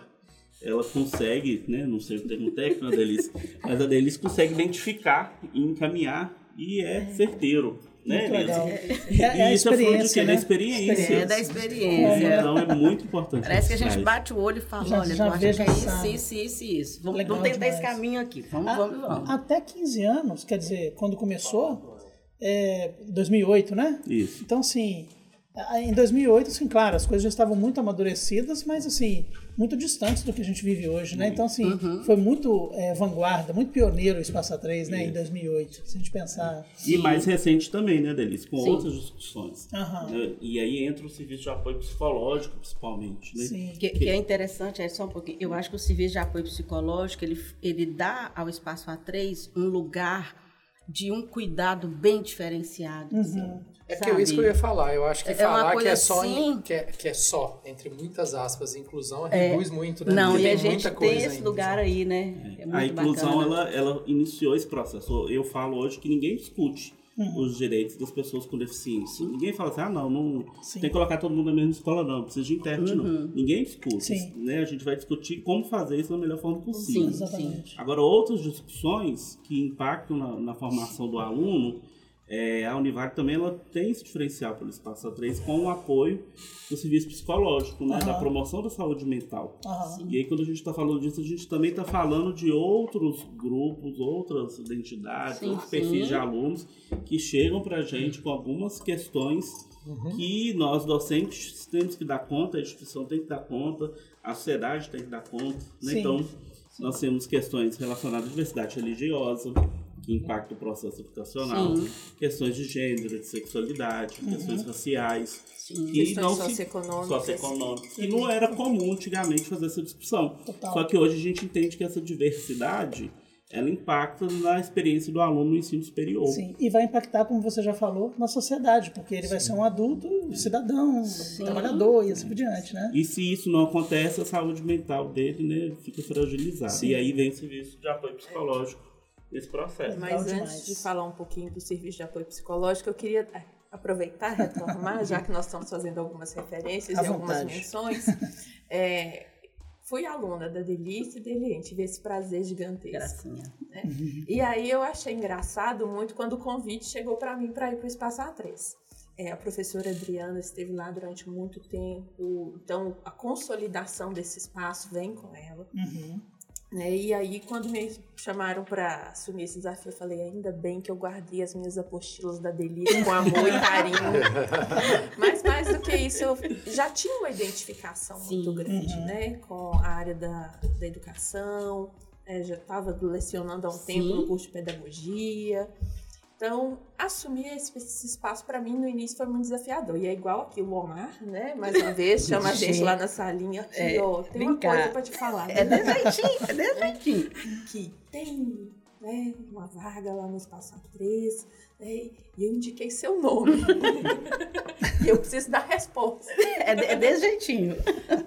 ela consegue, né, não sei o termo técnico da Delícia, mas a Delícia consegue identificar e encaminhar, e é certeiro. Né, Muito legal. Elisa? É, é a E isso é fruto de quê? Da né? experiência. É da experiência. Então é muito importante. Parece que a gente Traz. bate o olho e fala, Já- olha, já tu acha que é isso, isso, isso e isso. Vamos, Legal vamos tentar demais. esse caminho aqui. Vamos, A- vamos, vamos. Até 15 anos, quer dizer, quando começou, é, 2008, né? Isso. Então, assim, a- em 2008, assim, claro, as coisas já estavam muito amadurecidas, mas, assim, muito distantes do que a gente vive hoje, né? Então, assim, Uhum. foi muito é, vanguarda, muito pioneiro o Espaço A3, né? Em 2008, se a gente pensar... E mais recente também, né, Delícia? Com Sim. outras discussões. Né? E aí entra o serviço de apoio psicológico, principalmente. Né? Sim. Que, que é interessante, é só um pouquinho. Eu acho que o serviço de apoio psicológico ele, ele dá ao espaço A3 um lugar de um cuidado bem diferenciado. É que é isso que eu ia falar. Eu acho que É uma falar que é, só em- assim- que, é, que é só, entre muitas aspas, inclusão É. reduz muito, né? Não, Porque e a gente tem esse ainda. lugar aí, né? É muito a inclusão, bacana. ela, ela iniciou esse processo. Eu falo hoje que ninguém discute os direitos das pessoas com deficiência. Ninguém fala assim, ah, não, não Sim. tem que colocar todo mundo na mesma escola, não. Precisa de intérprete, Uhum. não. Ninguém discute. Sim. Né? A gente vai discutir como fazer isso da melhor forma possível. Sim, Exatamente. Agora, outras discussões que impactam na, na formação do aluno, é, a Univag também ela tem esse diferencial pelo Espaço A3 com o apoio do serviço psicológico, né, da promoção da saúde mental. Aham. E aí, quando a gente está falando disso, a gente também está falando de outros grupos, outras identidades, Sim, outros perfis sim. de alunos que chegam para a gente com algumas questões Uhum. que nós, docentes, temos que dar conta, a instituição tem que dar conta, a sociedade tem que dar conta. Né? Sim. Então, nós temos questões relacionadas à diversidade religiosa, que impactam o processo educacional, Sim. questões de gênero, de sexualidade, questões raciais, Sim. que Questões não se socioeconômicas. socioeconômicas, que não era comum antigamente fazer essa discussão. Total. Só que hoje a gente entende que essa diversidade ela impacta na experiência do aluno no ensino superior. Sim, e vai impactar, como você já falou, na sociedade, porque ele vai ser um adulto, cidadão, trabalhador e assim por diante, né? E se isso não acontece, a saúde mental dele né, fica fragilizada. E aí vem o serviço de apoio psicológico nesse processo. Mas Legal antes demais. de falar um pouquinho do serviço de apoio psicológico, eu queria eh, aproveitar, retomar, já que nós estamos fazendo algumas referências À e algumas vontade. menções. É, fui aluna da Delícia e dele, tive esse prazer gigantesco. Gracinha. né? E aí eu achei engraçado muito quando o convite chegou para mim para ir para o Espaço A3. É, a professora Adriana esteve lá durante muito tempo, então a consolidação desse espaço vem com ela. Uhum. Né? E aí, quando me chamaram para assumir esse desafio, eu falei: ainda bem que eu guardei as minhas apostilas da Delícia com amor e carinho. Mas mais do que isso, eu já tinha uma identificação Sim. muito grande Uhum. né? com a área da, da educação, é, já estava lecionando há um tempo Sim. no curso de pedagogia. Então, assumir esse, esse espaço para mim no início foi muito desafiador. E é igual aqui o Omar, né? Mais uma vez, chama a gente lá na salinha. Aqui, É, ó, tem uma cá. coisa para te falar. É desse jeitinho, é jeitinho. que tem né, uma vaga lá no Espaço A3, né, e eu indiquei seu nome. e eu preciso dar resposta. É, é desse jeitinho.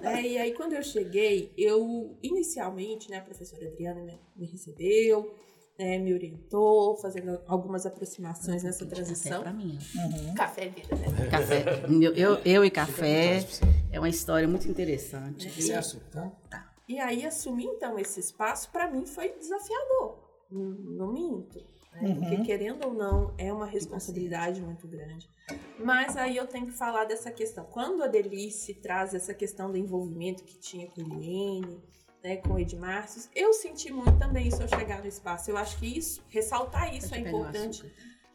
né? E aí, quando eu cheguei, eu, inicialmente, né, a professora Adriana me, me recebeu, né, me orientou, fazendo algumas aproximações nessa Café transição. pra mim. Uhum. Café é vida, né? Café. Eu, eu, eu e café é uma história muito interessante. É assunto, tá? E aí, assumir, então, esse espaço, para mim, foi desafiador. Não, minto. Né? Porque, querendo ou não, é uma responsabilidade muito grande. Mas aí eu tenho que falar dessa questão. Quando a Delice traz essa questão do envolvimento que tinha com a Eliane, né, com o Edmárcio, eu senti muito também isso ao chegar no espaço. Eu acho que isso, ressaltar isso é importante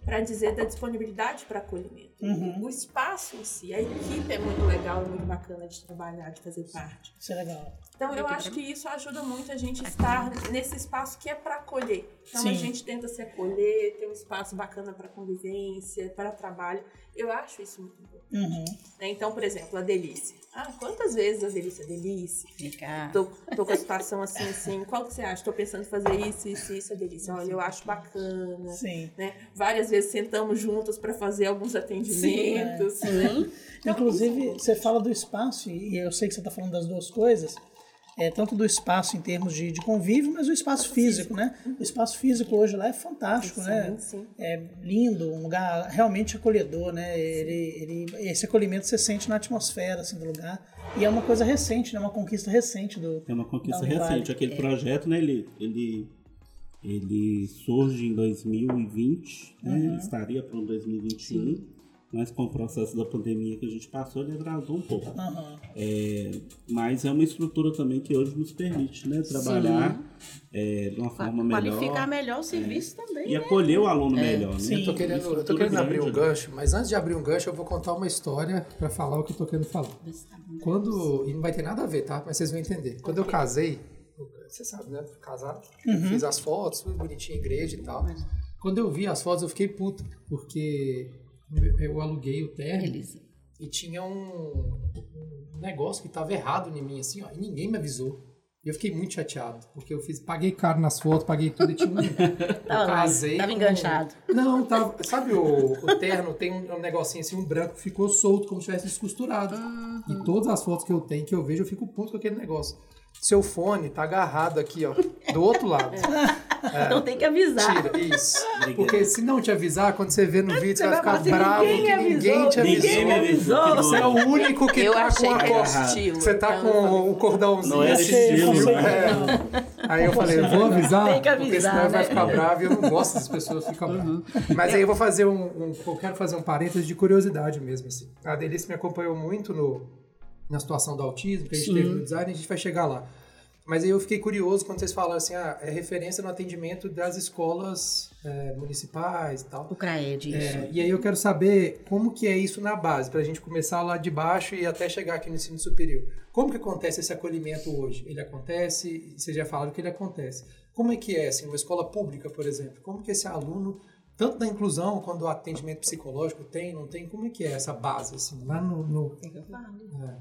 para dizer da disponibilidade para acolhimento. Uhum. O espaço em si, a equipe é muito legal, é muito bacana de trabalhar, de fazer parte. Isso é legal. Então, eu acho pra que isso ajuda muito a gente estar nesse espaço que é para acolher. Então, Sim. a gente tenta se acolher, ter um espaço bacana para convivência, para trabalho. Eu acho isso muito importante. Uhum. né? Então, por exemplo, a Delícia. Ah, quantas vezes a Delícia? Delícia. Tô, tô com a situação assim, assim. Qual que você acha? Tô pensando em fazer isso, isso, isso, a Delícia. Olha, eu acho bacana. Sim. Né? Várias vezes sentamos juntos para fazer alguns atendimentos. Sim. Então, Inclusive, você fala do espaço, e eu sei que você está falando das duas coisas, é, tanto do espaço em termos de, de convívio, mas o espaço físico, né? O espaço físico hoje lá é fantástico, né? Sim, sim. É lindo, um lugar realmente acolhedor, né? Ele, ele, esse acolhimento você sente na atmosfera assim, do lugar. E é uma coisa recente, né? Uma conquista recente do. É uma conquista recente. Aquele projeto, né, ele, ele, ele surge em 2020, né, Uhum. ele estaria para um 2021, mas com o processo da pandemia que a gente passou, ele atrasou um pouco. Aham. É, mas é uma estrutura também que hoje nos permite né, trabalhar é, de uma forma Qualificar melhor melhor o serviço também. e acolher o aluno melhor. Né? sim. Eu tô querendo, eu tô querendo abrir um grande. gancho, mas antes de abrir um gancho, eu vou contar uma história pra falar o que eu tô querendo falar. Quando. E não vai ter nada a ver, tá? Mas vocês vão entender. Quando eu casei, você sabe, né? Casado, fiz as fotos, fui bonitinho igreja e tal. Quando eu vi as fotos, eu fiquei puto, porque eu aluguei o terno Elisa. e tinha um, um negócio que tava errado em mim, assim, ó, e ninguém me avisou. E eu fiquei muito chateado, porque eu fiz, paguei caro nas fotos, paguei tudo e tinha um. eu Tava lá, tava com- enganchado. Não, tava. Sabe o, o terno tem um, um negocinho assim, um branco que ficou solto, como se tivesse descosturado. E todas as fotos que eu tenho, que eu vejo, eu fico puto com aquele negócio. Seu fone tá agarrado aqui, ó, do outro lado. Então tem que avisar. Tira, isso. Porque se não te avisar, quando você vê no vídeo, você vai vai ficar assim, bravo ninguém que me ninguém avisou, te avisou. Ninguém me avisou. Você é o único que Eu tá achei com a estilo. Você tá então com o cordãozinho Não era assim. estilo, Você- né? É. Aí eu falei, eu vou avisar, Tem que porque avisar, senão ele vai né? ficar bravo e eu não gosto das pessoas ficam bravas. Mas aí eu vou fazer um, um- Eu quero fazer um parênteses de curiosidade mesmo. Assim. A Delícia me acompanhou muito no, na situação do autismo, que a gente Sim. teve no design, a gente vai chegar lá. Mas aí eu fiquei curioso quando vocês falaram assim, ah, é referência no atendimento das escolas é, municipais e tal. O CRAED, isso. É, e aí eu quero saber como que é isso na base, para a gente começar lá de baixo e até chegar aqui no ensino superior. Como que acontece esse acolhimento hoje? Ele acontece, vocês já falaram que ele acontece. Como é que é, assim, uma escola pública, por exemplo? Como que esse aluno, tanto da inclusão quanto do atendimento psicológico, tem, não tem? Como é que é essa base, assim, lá no... no- É,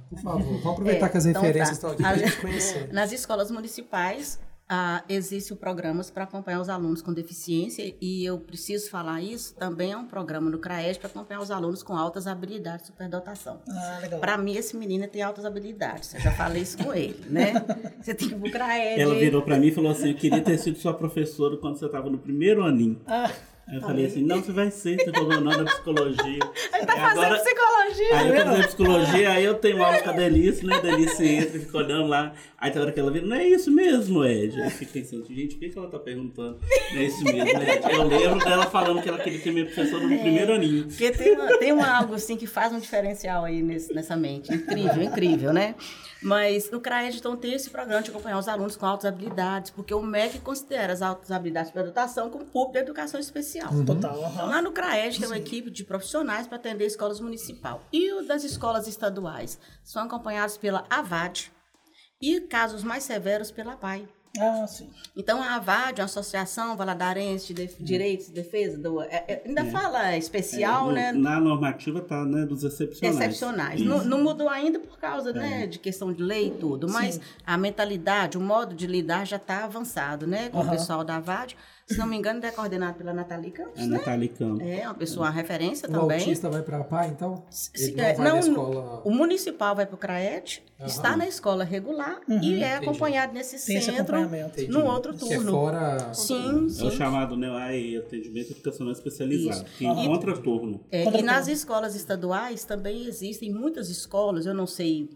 por favor, vamos aproveitar É, que as então referências tá. estão aqui para a gente conhecer. Nas escolas municipais, ah, existem programas para acompanhar os alunos com deficiência e eu preciso falar isso, também é um programa no CRAES para acompanhar os alunos com altas habilidades de superdotação. Ah, legal. Para mim, esse menino tem altas habilidades. Eu já falei isso com ele, né? Você tem que ir pro CRAED. Ela virou pra mim e falou assim: Eu queria ter sido sua professora quando você estava no primeiro aninho. Ah, eu falei assim: Não, você vai ser, você tá nome da psicologia. Ele tá fazendo agora- psicologia. Aí eu tô fazendo psicologia, aí eu tenho aula com a Delice, né? Delice entra e fica olhando lá. Aí tem hora que ela vira, não é isso mesmo, Ed? Aí eu fico pensando, gente, por que, que ela tá perguntando? Não é isso mesmo, Ed? Eu lembro dela falando que ela queria ter minha professora no primeiro aninho. Porque tem, uma- tem um algo assim que faz um diferencial aí nesse- nessa mente. Incrível, incrível, né? Mas no CRAED, então, tem esse programa de acompanhar os alunos com altas habilidades, porque o MEC considera as altas habilidades para dotação como público de educação especial. total. Então, aham. lá no CRAED tem uma equipe de profissionais para atender escolas municipais. E o das escolas estaduais são acompanhados pela AVAD e, casos mais severos, pela PAI. Ah, sim. Então, a AVAD, a Associação Valadarense de Def- Direitos e Defesa, do, é- é- ainda fala especial, É, né? Na normativa tá, né, dos excepcionais. excepcionais. Não, não mudou ainda por causa né, de questão de lei e tudo, mas a mentalidade, o modo de lidar já está avançado, né? Com o Aham. pessoal da VAD. Se não me engano, é coordenado pela Nathalie Campos, A né? Natália Campos. É, uma pessoa, uma referência O também. autista vai para a PAI, então? Se- Ele é, não vai na não, escola... O municipal vai para o CRAET, está na escola regular e é acompanhado nesse Uhum. Tem centro acompanhamento. Entendi. no outro Que é turno. fora... Sim, É o sim. chamado né, AI, atendimento educacional especializado, Isso. que encontra turno. É, e nas escolas estaduais também existem muitas escolas, eu não sei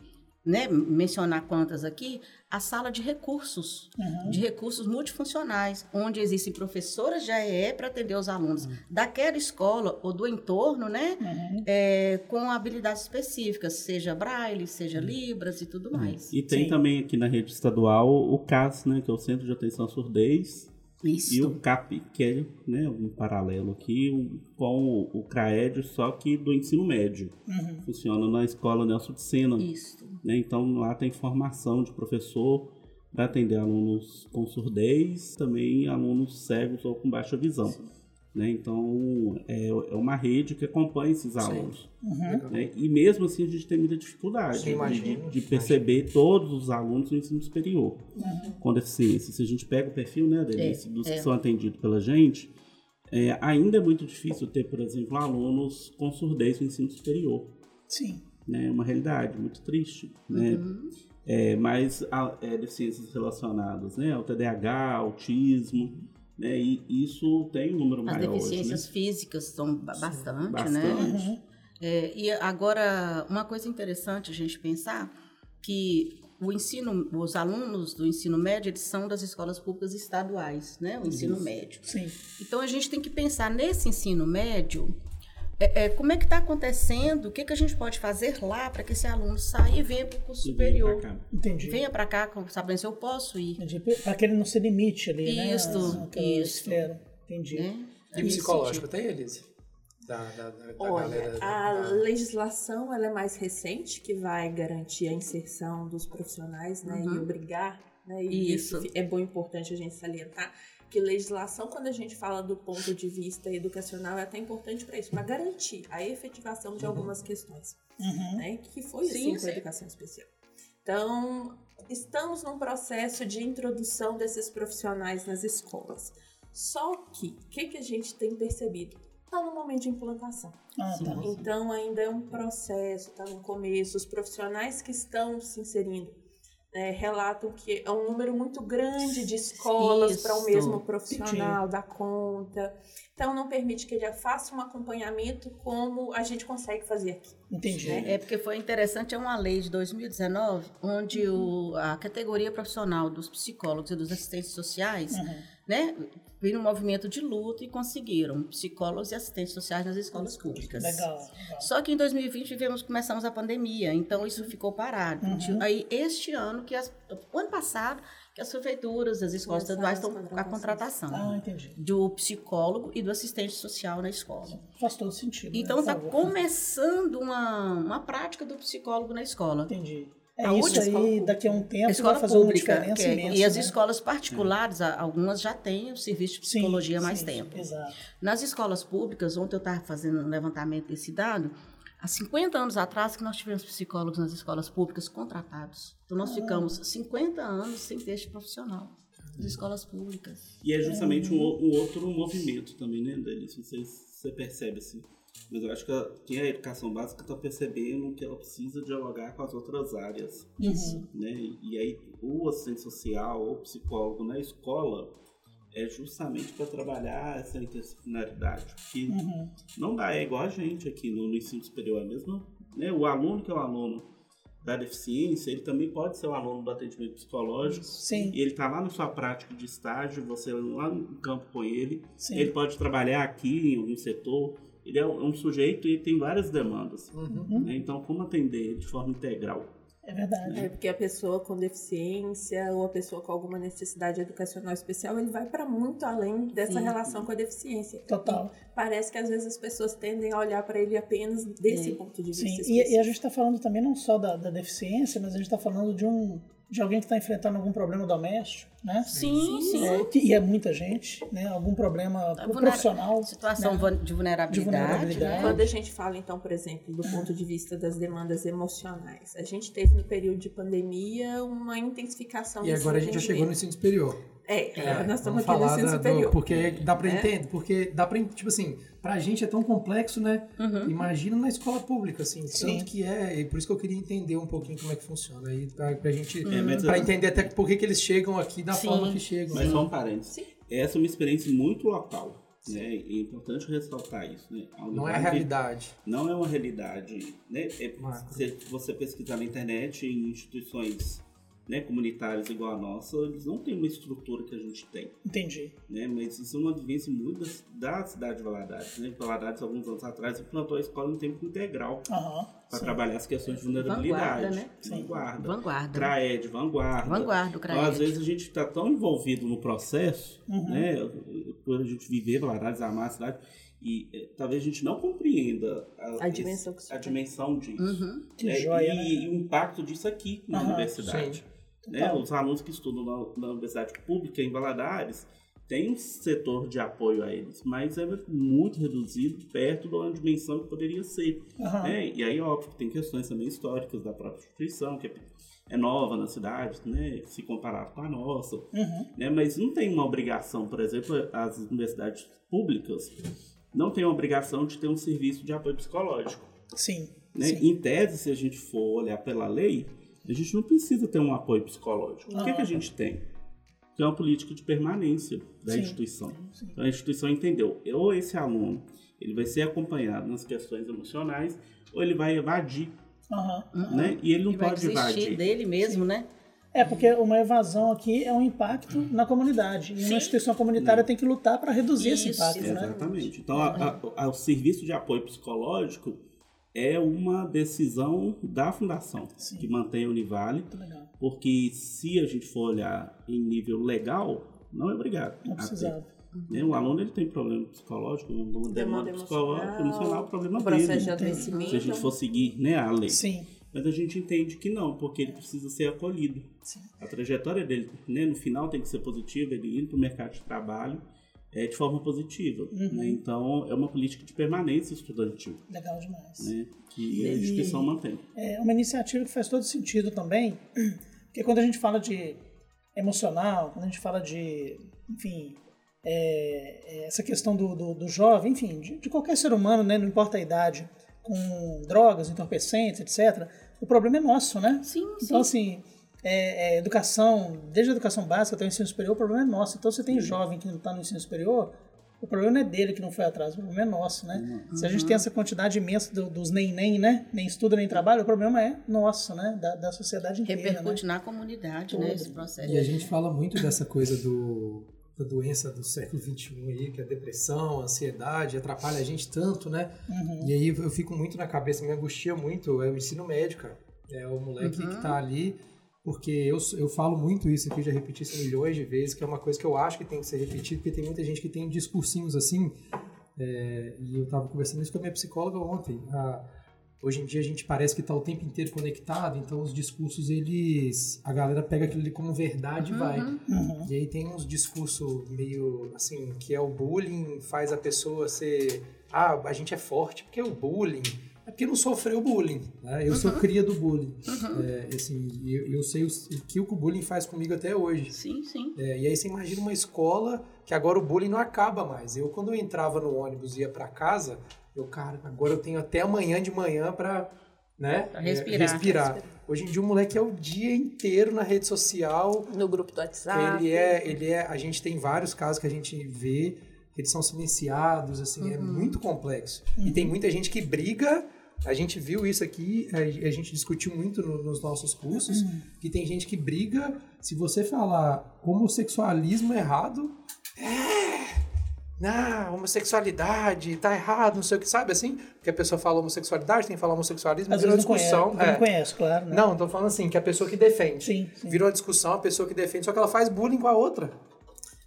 né, mencionar quantas aqui, a sala de recursos, de recursos multifuncionais, onde existem professoras de AEE para atender os alunos daquela escola ou do entorno, né, é, com habilidades específicas, seja braille, seja libras e tudo mais. E tem Sim. também aqui na rede estadual o CAS, né, que é o Centro de Atenção à Surdez, Isso. e o CAP, que é né, um paralelo aqui um- com o, o CRAED, só que do ensino médio. Funciona na escola Nelson de Sena. Isso. Né? Então lá tem formação de professor para atender alunos com surdez, também alunos cegos ou com baixa visão. Né? Então é, é uma rede que acompanha esses alunos. né? E mesmo assim a gente tem muita dificuldade Sim, de- imagino, de, de perceber todos os alunos no ensino superior com deficiência. Se a gente pega o perfil né, Denise, dos que são atendidos pela gente, é, ainda é muito difícil ter, por exemplo, alunos com surdez no ensino superior Sim. Né, é uma realidade muito triste, né? É, mas a, é, deficiências relacionadas, né, ao TDAH, autismo, né, e isso tem um número As maior deficiências hoje, né? físicas são ba- bastante, Bastante. né? É, e agora, uma coisa interessante a gente pensar que o ensino, os alunos do ensino médio, eles são das escolas públicas estaduais, né? O ensino médio. Sim. Então, a gente tem que pensar nesse ensino médio, é, é, como é que está acontecendo, o que, que a gente pode fazer lá para que esse aluno saia e venha para o curso superior. pra. Entendi. Venha para cá, com- sabendo se eu posso ir. Entendi. Para que ele não se limite ali, né? Isso, Aquela isso. esfera. Entendi. Né? E psicológico tem, Elise? Da, da, da, Olha, a da- legislação ela é mais recente, que vai garantir a inserção dos profissionais né, e obrigar. Né, e Isso. isso é bom e importante a gente salientar que legislação, quando a gente fala do ponto de vista educacional, é até importante para isso, para garantir a efetivação de algumas questões, né, que foi Sim, assim com a educação especial. Então, estamos num processo de introdução desses profissionais nas escolas. Só que, o que, que a gente tem percebido? Está no momento de implantação. Ah, tá. Então ainda é um processo, está no começo. Os profissionais que estão se inserindo né, relatam que é um número muito grande de escolas para o mesmo profissional dar conta. Então não permite que ele faça um acompanhamento como a gente consegue fazer aqui. Entendi. né? É porque foi interessante, é uma lei de 2019, onde o, a categoria profissional dos psicólogos e dos assistentes sociais, né, veio um movimento de luta e conseguiram psicólogos e assistentes sociais nas escolas públicas. Legal. legal. Só que em 2020 vivemos, começamos a pandemia, então isso ficou parado. Aí este ano, que as- o ano passado, que as prefeituras, as escolas Começaram estaduais estão com a contratação Ah, do psicólogo e do assistente social na escola. Faz todo sentido. Então né? está Por favor. começando uma, uma prática do psicólogo na escola. Entendi. É A isso aí, daqui a um tempo A escola vai fazer uma pública, diferença que é- imensa. e as né? escolas particulares, a- algumas já têm o serviço de Sim, psicologia há mais sim, tempo. Exato. Nas escolas públicas, ontem eu estava fazendo um levantamento desse dado, há 50 anos atrás que nós tivemos psicólogos nas escolas públicas contratados. Então nós ficamos 50 anos sem ter este profissional nas escolas públicas. E é justamente um, o- um outro movimento também, né, sei se você percebe assim. Mas eu acho que a, que a educação básica está percebendo que ela precisa dialogar com as outras áreas. Isso. Né? E aí o assistente social ou psicólogo na escola é justamente para trabalhar essa interdisciplinaridade. Porque Uhum. não dá, é igual a gente aqui no, no ensino superior, é mesmo, né? O aluno que é o aluno da deficiência, ele também pode ser o aluno do atendimento psicológico. Sim, E ele está lá na sua prática de estágio, você lá no campo com ele. sim. Ele pode trabalhar aqui em algum setor. Ele é um sujeito e tem várias demandas. Uhum. né? Então, como atender ele de forma integral? É verdade. É porque a pessoa com deficiência ou a pessoa com alguma necessidade educacional especial, ele vai para muito além dessa Sim. relação com a deficiência. Total. E parece que às vezes as pessoas tendem a olhar para ele apenas desse É. ponto de vista. Sim, e, e a gente está falando também não só da, da deficiência, mas a gente está falando de um de alguém que está enfrentando algum problema doméstico, né? Sim, sim. É, e é muita gente, né? Algum problema vulnera- profissional. Situação né? de vulnerabilidade, De vulnerabilidade. né? Quando a gente fala, então, por exemplo, do ponto de vista das demandas emocionais, a gente teve no período de pandemia uma intensificação E agora a gente já chegou no ensino superior. É, É, nós estamos aqui no ensino da- do- superior. porque dá pra É. entender, porque dá pra, tipo assim, pra gente é tão complexo, né? Imagina na escola pública, assim, Sim. tanto que é, e por isso que eu queria entender um pouquinho como é que funciona aí, pra, pra gente, É, mas pra entender até por que que eles chegam aqui da Sim. forma que chegam. Mas né? só um parênteses. Sim. Essa é uma experiência muito local. Né? E é importante ressaltar isso. Né? A Não é realidade. Não é uma realidade. Né? É, se você pesquisar na internet em instituições né, comunitárias igual a nossa, eles não têm uma estrutura que a gente tem. Entendi. né? Mas isso é uma vivência muito da, da cidade de Valadares. Né? Valadares, alguns anos atrás, implantou a escola em tempo integral Aham. para sim. trabalhar as questões de vulnerabilidade. Vanguarda, né? Vanguarda. Vanguarda. CRAED, vanguarda. Vanguarda, o Então, CRAED. às vezes a gente está tão envolvido no processo, Uhum. né? Por a gente viver Valadares, amar a cidade, e eh, talvez a gente não compreenda A dimensão que isso a dimensão disso. Uhum. Que né? joia, e, né? e o impacto disso aqui na Aham, universidade. Né? Os alunos que estudam na, na universidade pública em Valadares tem um setor de apoio a eles, mas é muito reduzido perto da dimensão que poderia ser. Aham. né? E aí, óbvio, que tem questões também históricas da própria instituição, que é, é nova na cidade, né? se comparado com a nossa. Uhum. Né? Mas não tem uma obrigação, por exemplo, as universidades públicas não têm uma obrigação de ter um serviço de apoio psicológico. Sim. Né? sim. Em tese, se a gente for olhar pela lei, a gente não precisa ter um apoio psicológico. O que, Ah. que a gente tem? Que é uma política de permanência da Sim. instituição. Sim. Então a instituição entendeu, ou esse aluno ele vai ser acompanhado nas questões emocionais, ou ele vai evadir, Aham. né? E ele não E vai pode desistir evadir. dele mesmo, né? É, porque uma evasão aqui é um impacto na comunidade. E Sim. uma instituição comunitária tem que lutar para reduzir esse Isso, impacto, né? Exatamente. Então, a- a- a- o serviço de apoio psicológico é uma decisão da fundação Sim. que mantém a Univale, porque se a gente for olhar em nível legal, não é obrigado. Não precisava. Né? O aluno ele tem problema psicológico, demanda, Demanda psicológica, emocional, problema O processo dele. de Se a adoecimento. gente for seguir né, a lei. Sim. Mas a gente entende que não, porque ele precisa ser acolhido. Sim. A trajetória dele, né, no final, tem que ser positiva, ele ir para o mercado de trabalho é, de forma positiva. Uhum. né? Então, é uma política de permanência estudantil Legal demais. né, que a E- instituição mantém. É uma iniciativa que faz todo sentido também, porque quando a gente fala de emocional, quando a gente fala de, enfim, é, é, essa questão do, do, do jovem, enfim, de, de qualquer ser humano, né, não importa a idade, com drogas, entorpecentes, etc., o problema é nosso, né? Sim, sim. Então, assim, é, é, educação, desde a educação básica até o ensino superior, o problema é nosso. Então, você tem jovem que não está no ensino superior, o problema não é dele que não foi atrás, o problema é nosso, né? Se a gente tem essa quantidade imensa do- dos nem-nem, né? Nem estuda, nem trabalha, o problema é nosso, né? Da, da sociedade inteira, né? Repercute na comunidade, né? Tudo. Esse processo. E a gente fala muito dessa coisa do, da doença do século XXI aí, que é a depressão, a ansiedade, atrapalha a gente tanto, né? Uhum. E aí eu fico muito na cabeça, me angustia muito, é o ensino médio, cara. É o moleque que tá ali, porque eu, eu falo muito isso aqui, já repeti isso milhões de vezes, que é uma coisa que eu acho que tem que ser repetido, porque tem muita gente que tem discursinhos assim, é, e eu estava conversando isso com a minha psicóloga ontem. A, hoje em dia a gente parece que está o tempo inteiro conectado, então os discursos, eles. A galera pega aquilo ali como verdade e vai. Uhum. E aí tem uns discursos meio assim, que é o bullying faz a pessoa ser. Ah, a gente é forte porque o bullying. É porque não sofreu bullying. Né? Eu sou cria do bullying. É, assim, eu, eu sei o, o que o bullying faz comigo até hoje. Sim, sim. É, e aí você imagina uma escola que agora o bullying não acaba mais. Eu, quando eu entrava no ônibus e ia para casa, eu, cara, agora eu tenho até amanhã de manhã para né, Pra é, respirar. respirar. Hoje em dia o moleque é o dia inteiro na rede social. No grupo do WhatsApp. Ele é, ele é, a gente tem vários casos que a gente vê eles são silenciados, assim, é muito complexo. E tem muita gente que briga. A gente viu isso aqui, a a gente discutiu muito no- nos nossos cursos, que tem gente que briga, se você falar homossexualismo errado, é, não, homossexualidade, tá errado, não sei o que, sabe assim? Porque a pessoa fala homossexualidade, tem que falar homossexualismo, Às virou vezes não conhece, discussão. não é. conhece, claro. Né? Não, tô falando assim, que a pessoa que defende. Sim, sim. Virou a discussão, a pessoa que defende, só que ela faz bullying com a outra.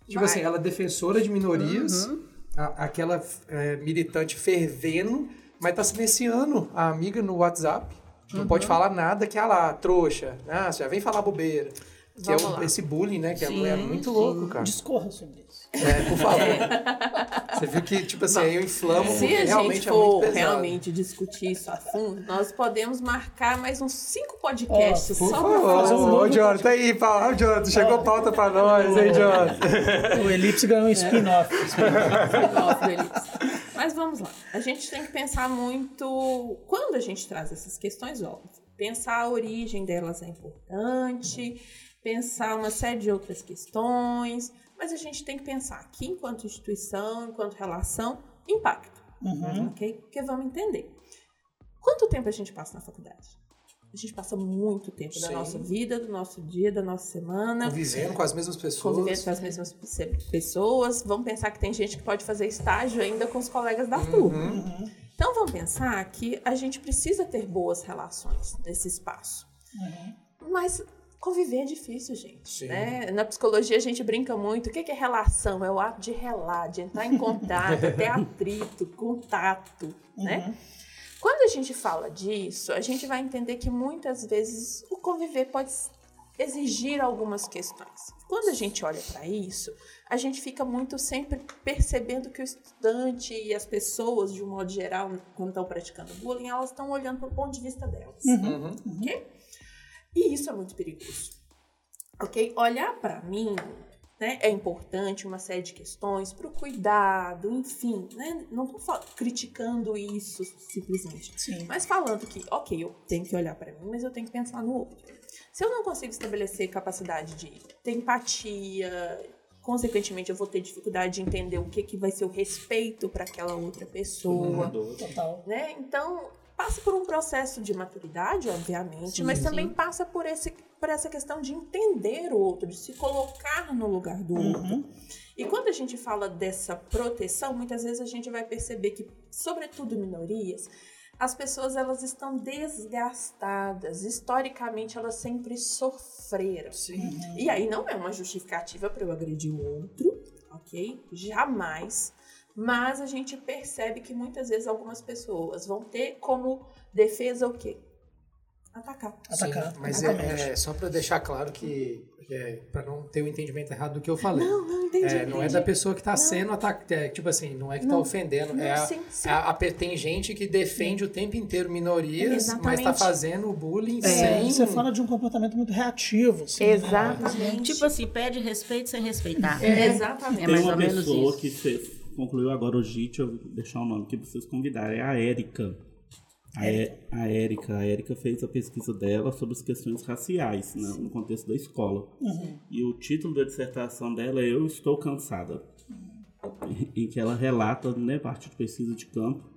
Tipo Vai. assim, ela é defensora de minorias, Uhum. a- aquela é, militante fervendo, mas tá silenciando a amiga no WhatsApp. Não Uhum. pode falar nada que, ah lá, trouxa, ah, já vem falar bobeira. Que é Vamos o- lá. esse bullying, né? Que é- Sim, é, muito sim. louco, cara. Discorra sobre. É, por favor. Você viu que, tipo assim, aí eu inflamo Se porque a realmente gente é muito for pesado. realmente discutir isso a fundo, nós podemos marcar mais uns cinco podcasts Por só pra favor, falar ô, ô, Jonathan, aí, fala, ô, Jonathan, chegou pauta pra nós, hein, Jonathan? O Elipse ganhou um spin-off. spin-off do Elipse. Mas vamos lá. A gente tem que pensar muito. Quando a gente traz essas questões, óbvio, pensar a origem delas é importante, pensar uma série de outras questões, mas a gente tem que pensar aqui, enquanto instituição, enquanto relação, impacto. Uhum. Ok? Porque vamos entender. Quanto tempo a gente passa na faculdade? A gente passa muito tempo da Sim. nossa vida, do nosso dia, da nossa semana Convivendo com as mesmas pessoas. convivendo com as mesmas pe- pessoas. Vamos pensar que tem gente que pode fazer estágio ainda com os colegas da turma. Uhum. Então vamos pensar que a gente precisa ter boas relações nesse espaço. Mas conviver é difícil, gente. Sim. né? Na psicologia a gente brinca muito. O que é relação? É o ato de relar, de entrar em contato, ter atrito, contato, né? Quando a gente fala disso, a gente vai entender que muitas vezes o conviver pode exigir algumas questões. Quando a gente olha para isso, a gente fica muito sempre percebendo que o estudante e as pessoas, de um modo geral, quando estão praticando bullying, elas estão olhando para o ponto de vista delas. Uhum. ok? E isso é muito perigoso. Ok? Olhar para mim né, é importante, uma série de questões, para o cuidado, enfim. Né? Não estou criticando isso simplesmente. Sim. Mas falando que, ok, eu tenho que olhar para mim, mas eu tenho que pensar no outro. Se eu não consigo estabelecer capacidade de ter empatia, consequentemente eu vou ter dificuldade de entender o que, que vai ser o respeito para aquela outra pessoa Total. né? Então, passa por um processo de maturidade, obviamente, mas também passa por, esse, por essa questão de entender o outro, de se colocar no lugar do outro. E quando a gente fala dessa proteção, muitas vezes a gente vai perceber que, sobretudo minorias, as pessoas elas estão desgastadas. Historicamente, elas sempre sofreram. Sim. E aí não é uma justificativa para eu agredir o outro, ok? Jamais. Mas a gente percebe que muitas vezes algumas pessoas vão ter como defesa o quê? Atacar. Atacar. Sim, mas é, é só para deixar claro que, é, para não ter o entendimento errado do que eu falei. Não, não entendi. É, não é entendi. da pessoa que está sendo atacada. tipo assim, não é que está ofendendo. Não, é a, sim, sim. a- a pe- tem gente que defende o tempo inteiro minorias, mas está fazendo bullying É, sem. Você fala de um comportamento muito reativo. Assim, né? Exatamente. Tipo assim, pede respeito sem respeitar. Exatamente. É Tem mais uma ou menos pessoa isso. que fez, concluiu agora o JIT, eu vou deixar o nome aqui para vocês convidarem, é a Érica. A, Érica, a Érica fez a pesquisa dela sobre as questões raciais né, no contexto da escola. E o título da dissertação dela é Eu Estou Cansada, em que ela relata, né, a partir de pesquisa de campo,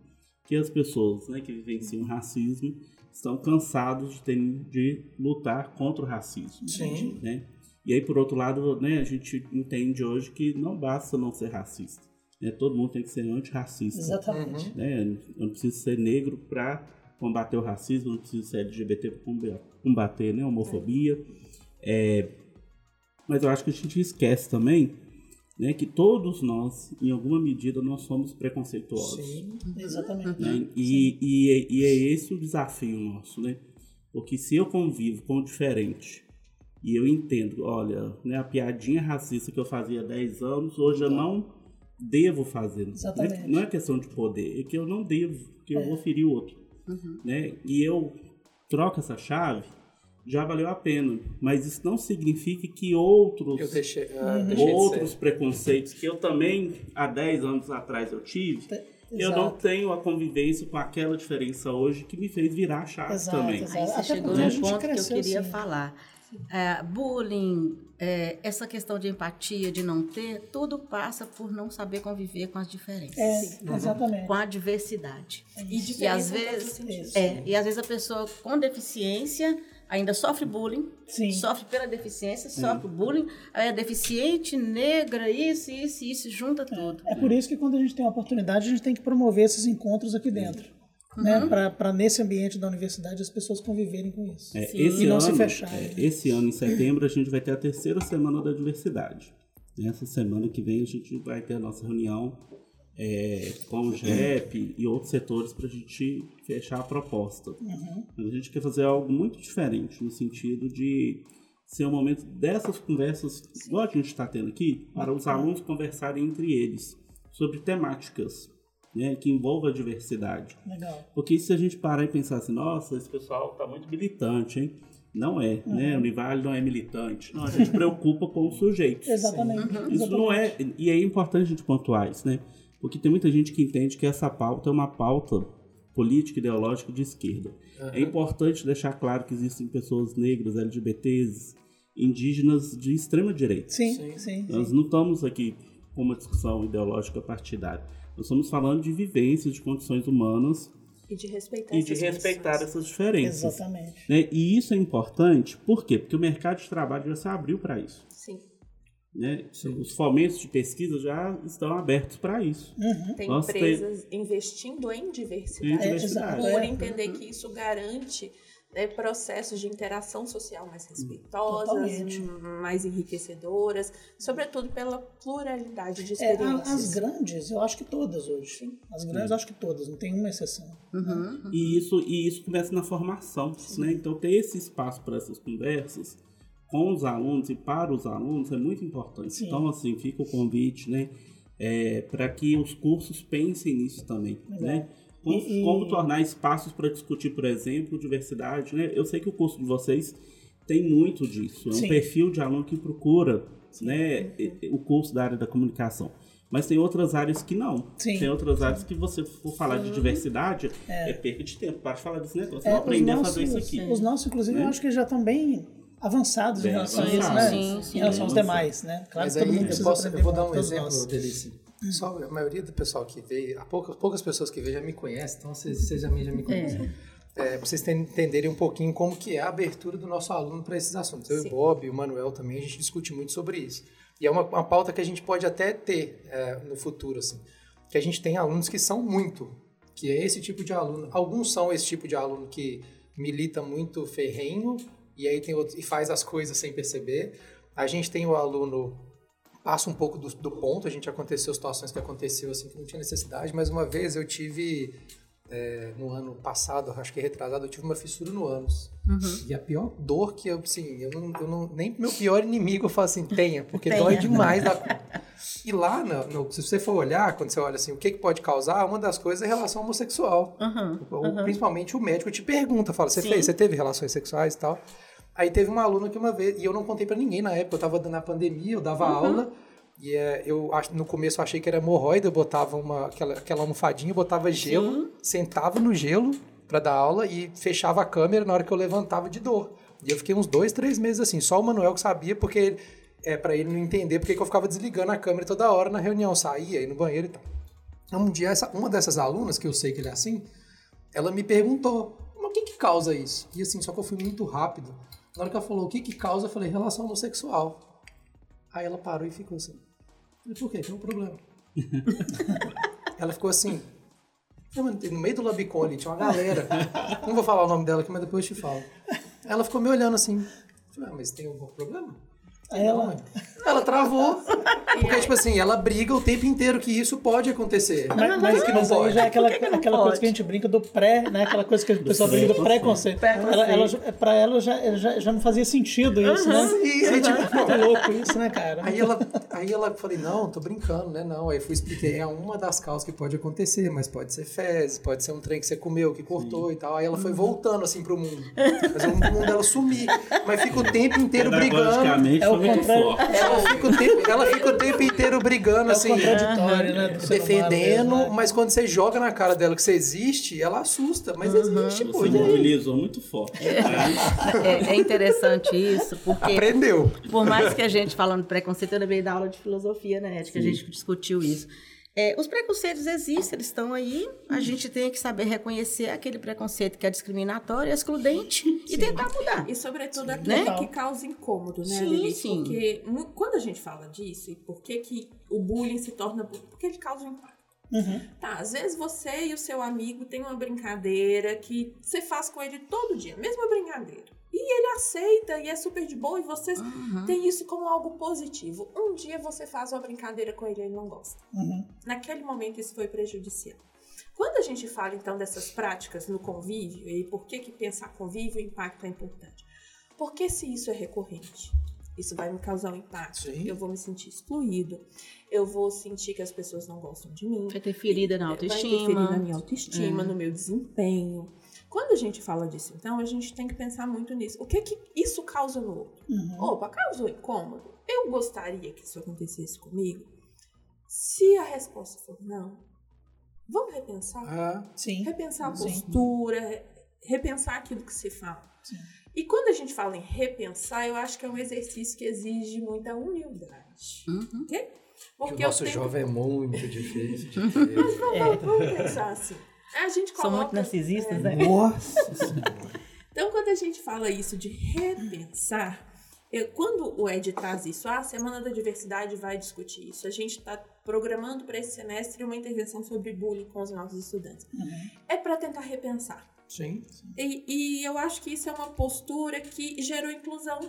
que as pessoas né, que vivenciam racismo estão cansados de, terem, de lutar contra o racismo. Sim. Né? E aí, por outro lado, né, a gente entende hoje que não basta não ser racista. Né? Todo mundo tem que ser antirracista. Exatamente. Né? Eu não preciso ser negro para combater o racismo, não preciso ser LGBT para combater né, a homofobia. É, mas eu acho que a gente esquece também né, que todos nós, em alguma medida, nós somos preconceituosos. Sim. Exatamente. né? E, e, é- e é esse o desafio nosso, né? Porque se eu convivo com o diferente e eu entendo, olha, né, a piadinha racista que eu fazia há 10 anos, hoje eu não devo fazer. né? Exatamente. Não é questão de poder, é que eu não devo, que eu vou ferir o outro. Né? E eu troco essa chave, já valeu a pena. Mas isso não significa que outros Eu deixei, ah, deixei de outros preconceitos que eu também há 10 anos atrás eu tive, eu não tenho a convivência com aquela diferença hoje que me fez virar a chave Exato, também. exato. Aí você Até chegou gente ponto que eu queria assim. falar. É, bullying, é, essa questão de empatia, de não ter, tudo passa por não saber conviver com as diferenças. É, exatamente. Com a diversidade. E E diferença às vezes, é, e às vezes a pessoa com deficiência ainda sofre bullying, Sim. sofre pela deficiência, sofre bullying, aí é deficiente, negra, isso, isso, isso, junta tudo. É por isso que quando a gente tem a oportunidade, a gente tem que promover esses encontros aqui dentro. Né? Para nesse ambiente da universidade as pessoas conviverem com isso. É, E não ano, se fecharem, é, né? esse ano, em setembro, a gente vai ter a terceira semana da diversidade. Nessa semana que vem, a gente vai ter a nossa reunião é, com o GEP e outros setores para a gente fechar a proposta. Mas a gente quer fazer algo muito diferente, no sentido de ser um momento dessas conversas, igual a gente está tendo aqui, para os alunos conversarem entre eles sobre temáticas né, que envolvam a diversidade. Legal. Porque se a gente parar e pensar assim, nossa, esse pessoal tá muito militante, hein? Não é, né? Uhum. O Univale não é militante. Não, a gente preocupa com os sujeitos. Exatamente. Isso não é, e é importante a gente pontuar isso, né? Porque tem muita gente que entende que essa pauta é uma pauta política ideológica de esquerda. É importante deixar claro que existem pessoas negras, LGBTs, indígenas de extrema direita. Sim, Sim. sim. Nós não estamos aqui com uma discussão ideológica partidária. Nós estamos falando de vivências, de condições humanas E de respeitar e de essas respeitar condições. essas diferenças. Exatamente. né? E isso é importante, por quê? Porque o mercado de trabalho já se abriu para isso. Sim. Né? Os fomentos de pesquisa já estão abertos para isso. Tem Nossa, tem- empresas investindo em Em diversidade. diversidade. por É. entender que isso garante né, processos de interação social mais respeitosas, Totalmente. m- mais enriquecedoras, sobretudo pela pluralidade de É, experiências. as grandes, eu acho que todas hoje. As grandes, eu acho que todas, não tem uma exceção. E isso, e isso começa na formação. Né? Então, ter esse espaço para essas conversas com os alunos e para os alunos é muito importante. Sim. Então, assim, fica o convite né? para que os cursos pensem nisso também. Né? Como, E- como tornar espaços para discutir, por exemplo, diversidade. Né? Eu sei que o curso de vocês tem muito disso. É um Sim. perfil de aluno que procura né, e- e- o curso da área da comunicação. Mas tem outras áreas que não. Sim. Tem outras áreas que você for falar de diversidade, é. perca de tempo. Para de falar desse negócio. É, não os aprender a nossos- fazer isso aqui. Os nossos, inclusive, Né? eu acho que já estão bem avançados Bem em relação a isso, né? Sim, sim, em relação aos demais, né? Claro Mas que todo aí mundo eu, posso, eu vou dar um exemplo. Delice. Só a maioria do pessoal que veio, poucas, poucas pessoas que veio já me conhecem, então vocês, vocês já, me, já me conhecem. É, pra vocês ten- entenderem um pouquinho como que é a abertura do nosso aluno para esses assuntos. Eu e Sim. o Bob e o Manuel também, a gente discute muito sobre isso. E é uma, uma pauta que a gente pode até ter é, no futuro, assim. Que a gente tem alunos que são muito, que é esse tipo de aluno. Alguns são esse tipo de aluno que milita muito ferrenho e aí tem outro, e faz as coisas sem perceber. A gente tem o aluno passa um pouco do, do ponto, a gente aconteceu situações que aconteceu assim que não tinha necessidade, mas uma vez eu tive é, no ano passado, acho que retrasado, eu tive uma fissura no ânus. E a pior dor que eu, assim, eu não, eu não nem meu pior inimigo eu falo assim, tenha, porque Tenha. dói demais da. E lá, no, no- se você for olhar, quando você olha assim, o que, que pode causar, uma das coisas é relação homossexual. O- Principalmente o médico te pergunta, fala, você Sim. fez, você teve relações sexuais e tal? Aí teve uma aluna que uma vez, e eu não contei pra ninguém na época, eu tava dando a pandemia, eu dava aula, e é, eu no começo eu achei que era hemorroida, eu botava uma, aquela, aquela almofadinha, eu botava gelo, sentava no gelo pra dar aula e fechava a câmera na hora que eu levantava de dor. E eu fiquei uns dois, três meses assim, só o Manuel que sabia, porque ele- é para ele não entender porque que eu ficava desligando a câmera toda hora na reunião, saía aí no banheiro e tal. Então, um dia, essa, uma dessas alunas, que eu sei que ele é assim, ela me perguntou, mas o que que causa isso? E assim, só que eu fui muito rápido. Na hora que ela falou o que que causa, eu falei, relação homossexual. Aí ela parou e ficou assim. Falei, por quê? Qual é o problema? ela ficou assim. "Não, mas No meio do Labicon ali tinha uma galera. Não vou falar o nome dela aqui, mas depois eu te falo. Ela ficou me olhando assim. falei, ah, mas tem algum problema? Aí ela, Ela travou. Porque, tipo assim, ela briga o tempo inteiro que isso pode acontecer. mas, mas, que não mas pode? já é aquela, que aquela coisa que a gente brinca do pré, né? Aquela coisa que o pessoal brinca do. Preconceito. Ela, ela, pra ela já, já, já não fazia sentido isso, né? Sim, aí, tipo, Muito louco isso, né, cara? Aí ela, aí ela falei, não, tô brincando, né? Não. Aí fui expliquei, é uma das causas que pode acontecer, mas pode ser fezes, pode ser um trem que você comeu, que cortou e tal. Aí ela foi voltando assim pro mundo. Mas o mundo dela sumir. Mas fica o tempo inteiro brigando. É o foi muito forte. Ela fica, o tempo, ela fica o tempo inteiro brigando, É assim. contraditório, né? Defendendo, mesmo, né? mas quando você joga na cara dela que você existe, ela assusta. Mas existe, pô. Você aí? mobilizou muito forte. né? É, é interessante isso, porque Aprendeu. por mais que a gente falando preconceito, eu lembrei da aula de filosofia, né, Ed, que a gente discutiu isso. É, os preconceitos existem, eles estão aí. A gente tem que saber reconhecer aquele preconceito que é discriminatório, excludente e tentar mudar. E sobretudo aquele Né? que causa incômodo, né, Sim, Lili? sim. Porque quando a gente fala disso, e por que, que o bullying se torna bullying? Porque ele causa um impacto. Uhum. Tá, às vezes você e o seu amigo têm uma brincadeira que você faz com ele todo dia, mesma brincadeira. E ele aceita e é super de boa e vocês têm isso como algo positivo. Um dia você faz uma brincadeira com ele e ele não gosta. Uhum. Naquele momento isso foi prejudicial. Quando a gente fala então dessas práticas no convívio e por que que pensar convívio e impacto é importante? Porque se isso é recorrente, isso vai me causar um impacto. Sim. Eu vou me sentir excluído, eu vou sentir que as pessoas não gostam de mim, Vai ter ferida na vai interferir autoestima. na minha autoestima, no meu desempenho. Quando a gente fala disso, então, a gente tem que pensar muito nisso. O que que isso causa no outro? Uhum. Opa, causou incômodo? Eu gostaria que isso acontecesse comigo? Se a resposta for não, vamos repensar. Ah, Sim. Repensar a Sim. postura, repensar aquilo que se fala. Sim. E quando a gente fala em repensar, eu acho que é um exercício que exige muita humildade. Uhum. Porque o nosso que- jovem é muito difícil de ter. Vamos, vamos pensar assim. A gente São muito coloca... narcisistas, né? Nossa Senhora. Então, quando a gente fala isso de repensar, eu- quando o Ed traz isso, ah, a Semana da Diversidade vai discutir isso. A gente está programando para esse semestre uma intervenção sobre bullying com os nossos estudantes. É para tentar repensar. Sim. E, e eu acho que isso é uma postura que gerou inclusão.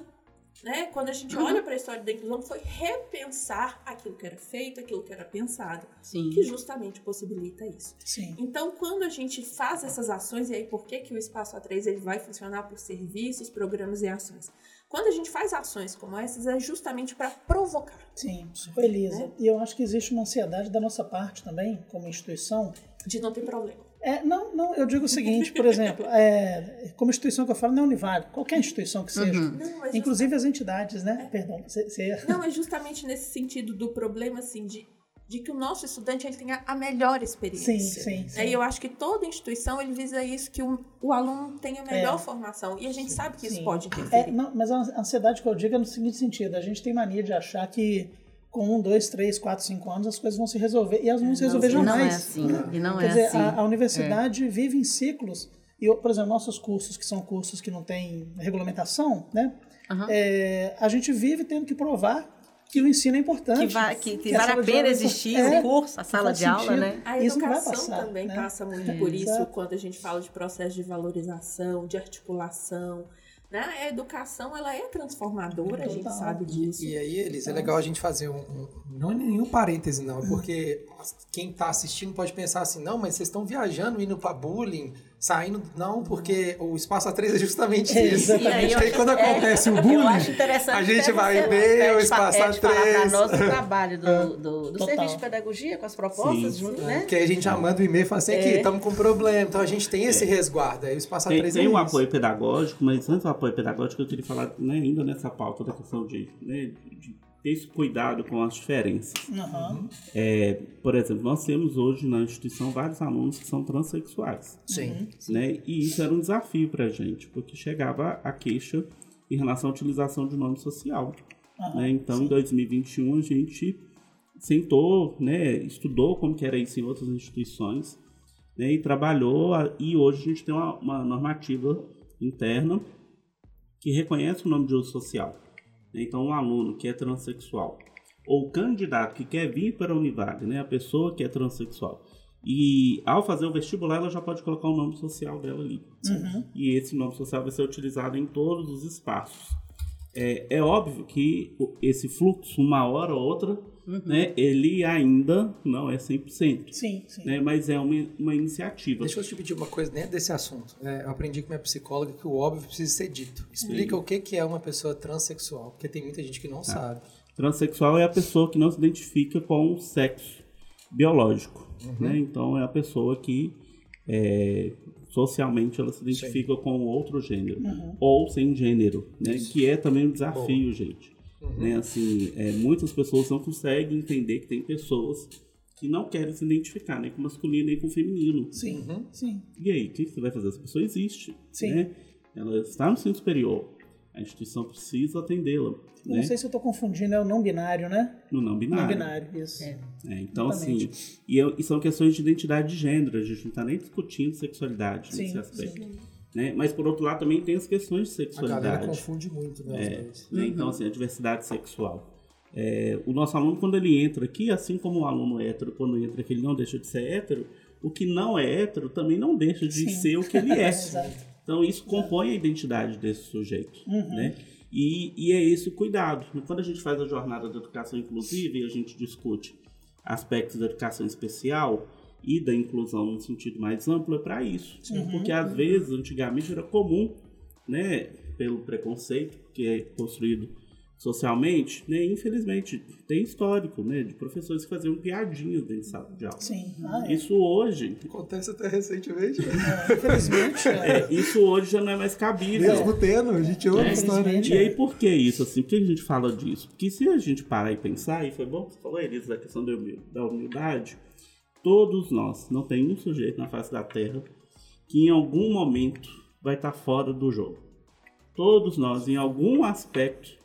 Né? Quando a gente Uhum. olha para a história da inclusão, foi repensar aquilo que era feito, aquilo que era pensado, Sim. que justamente possibilita isso. Sim. Então, quando a gente faz essas ações, e aí por que, que o Espaço A3 ele vai funcionar por serviços, programas e ações? Quando a gente faz ações como essas, é justamente para provocar. Sim. Ô, Elisa, Né? e eu acho que existe uma ansiedade da nossa parte também, como instituição, De não ter problema. É, não, não, eu digo o seguinte, por exemplo, é, como instituição que eu falo, não é Univale, qualquer instituição que seja, Não, mas inclusive as entidades, né? Perdão, você, você- Não, é justamente nesse sentido do problema, assim, de, de que o nosso estudante ele tenha a melhor experiência. Sim, sim, sim. E eu acho que toda instituição ele visa isso, que o, o aluno tenha a melhor formação. E a gente sabe que isso sim. pode interferir. É, não, mas a ansiedade que eu digo é no seguinte sentido: a gente tem mania de achar que com um, dois, três, quatro, cinco anos as coisas vão se resolver e elas não vão se resolver E não jamais. é assim. E não Quer é dizer, assim. a, a universidade vive em ciclos. E, por exemplo, nossos cursos, que são cursos que não têm regulamentação, né? Aham. É, a gente vive tendo que provar que o ensino é importante. Que, vai, que, que que a vale a de pena aula é existir importante. o curso, a É, sala de aula, sentido. né? A Isso educação passar, também né? passa muito por isso, quando a gente fala de processo de valorização, de articulação. Né? A educação ela é transformadora, a gente sabe disso. E aí, Elis, é legal a gente fazer um, um- não é nenhum parêntese não, porque quem tá assistindo pode pensar assim, não, mas vocês estão viajando, indo pra bullying, saindo, não, porque o Espaço A3 é justamente É, isso. exatamente. E aí, eu- quando é, acontece o Eu bullying, a gente vai ver é o Espaço é de falar pra A3. nós o trabalho do, do, do Total. serviço de pedagogia com as propostas Sim. junto, né? né? Porque aí a gente já manda o e-mail e fala assim, aqui, É. estamos com problema, então a gente tem esse resguardo, aí o Espaço Tem, A3 tem é um isso. apoio pedagógico, mas antes do apoio pedagógico, eu queria falar né, ainda nessa pauta da questão de, né, de ter esse cuidado com as diferenças. Aham. É, por exemplo, nós temos hoje na instituição vários alunos que são transexuais. Sim. Né? E isso era um desafio para a gente, porque chegava a queixa em relação à utilização de nome social. Aham, né? Então, em 2021, a gente sentou, né, estudou como que era isso em outras instituições né, e trabalhou. a- E hoje a gente tem uma, uma normativa interna que reconhece o nome de uso social. Então, um aluno que é transexual ou o candidato que quer vir para a Univale, né, a pessoa que é transexual, e ao fazer o vestibular, ela já pode colocar o nome social dela ali. Uhum. E esse nome social vai ser utilizado em todos os espaços. é, é óbvio que esse fluxo, uma hora ou outra, né, ele ainda não é 100%. Sim, sim. Né, mas é uma, uma iniciativa. Deixa eu te pedir uma coisa dentro desse assunto. É, eu aprendi com minha psicóloga que o óbvio precisa ser dito. Explica o que que é uma pessoa transexual, porque tem muita gente que não sabe. Transsexual é a pessoa que não se identifica com o sexo biológico. Né? Então é a pessoa que é, socialmente ela se identifica com outro gênero ou sem gênero, né? Que é também um desafio, gente. Né? Assim, é, muitas pessoas não conseguem entender que tem pessoas que não querem se identificar nem com masculino nem com feminino. Sim, Uhum. sim. E aí, o que você vai fazer? Essa pessoa existe. Sim. Né? Ela está no ensino superior. A instituição precisa atendê-la. Né? Não sei se eu tô confundindo, é o não binário, né? No não binário. Não binário, isso. É. É, então, Exatamente. assim, e, eu- e são questões de identidade de gênero, a gente não está nem discutindo sexualidade Sim, nesse aspecto. sim. Né? Mas, por outro lado, também tem as questões de A galera sexualidade. confunde muito, né? É, né? Então, assim, a diversidade sexual. É, o nosso aluno, quando ele entra aqui, assim como o aluno hétero, quando entra aqui, ele não deixa de ser hétero, o que não é hétero também não deixa de Sim. ser o que ele é. Então, isso compõe a identidade desse sujeito, Uhum. né? E, e é esse o cuidado. Quando a gente faz a jornada da educação inclusiva e a gente discute aspectos da educação especial e da inclusão no sentido mais amplo, é para isso. Uhum. Porque, às vezes, antigamente era comum, né, pelo preconceito que é construído socialmente, né, infelizmente, tem histórico, né, de professores que faziam piadinhas dentro de sala de aula. Sim. Ah, é. Isso hoje, Acontece até recentemente. né? É, Infelizmente, é. é, isso hoje já não é mais cabível. Mesmo tendo, a gente ouve É, história. E aí, por que isso? Assim, por que a gente fala disso? Porque se a gente parar e pensar, e foi bom que você falou, Elisa, da questão da humildade, todos nós, não tem um sujeito na face da Terra que em algum momento vai estar fora do jogo. Todos nós, em algum aspecto,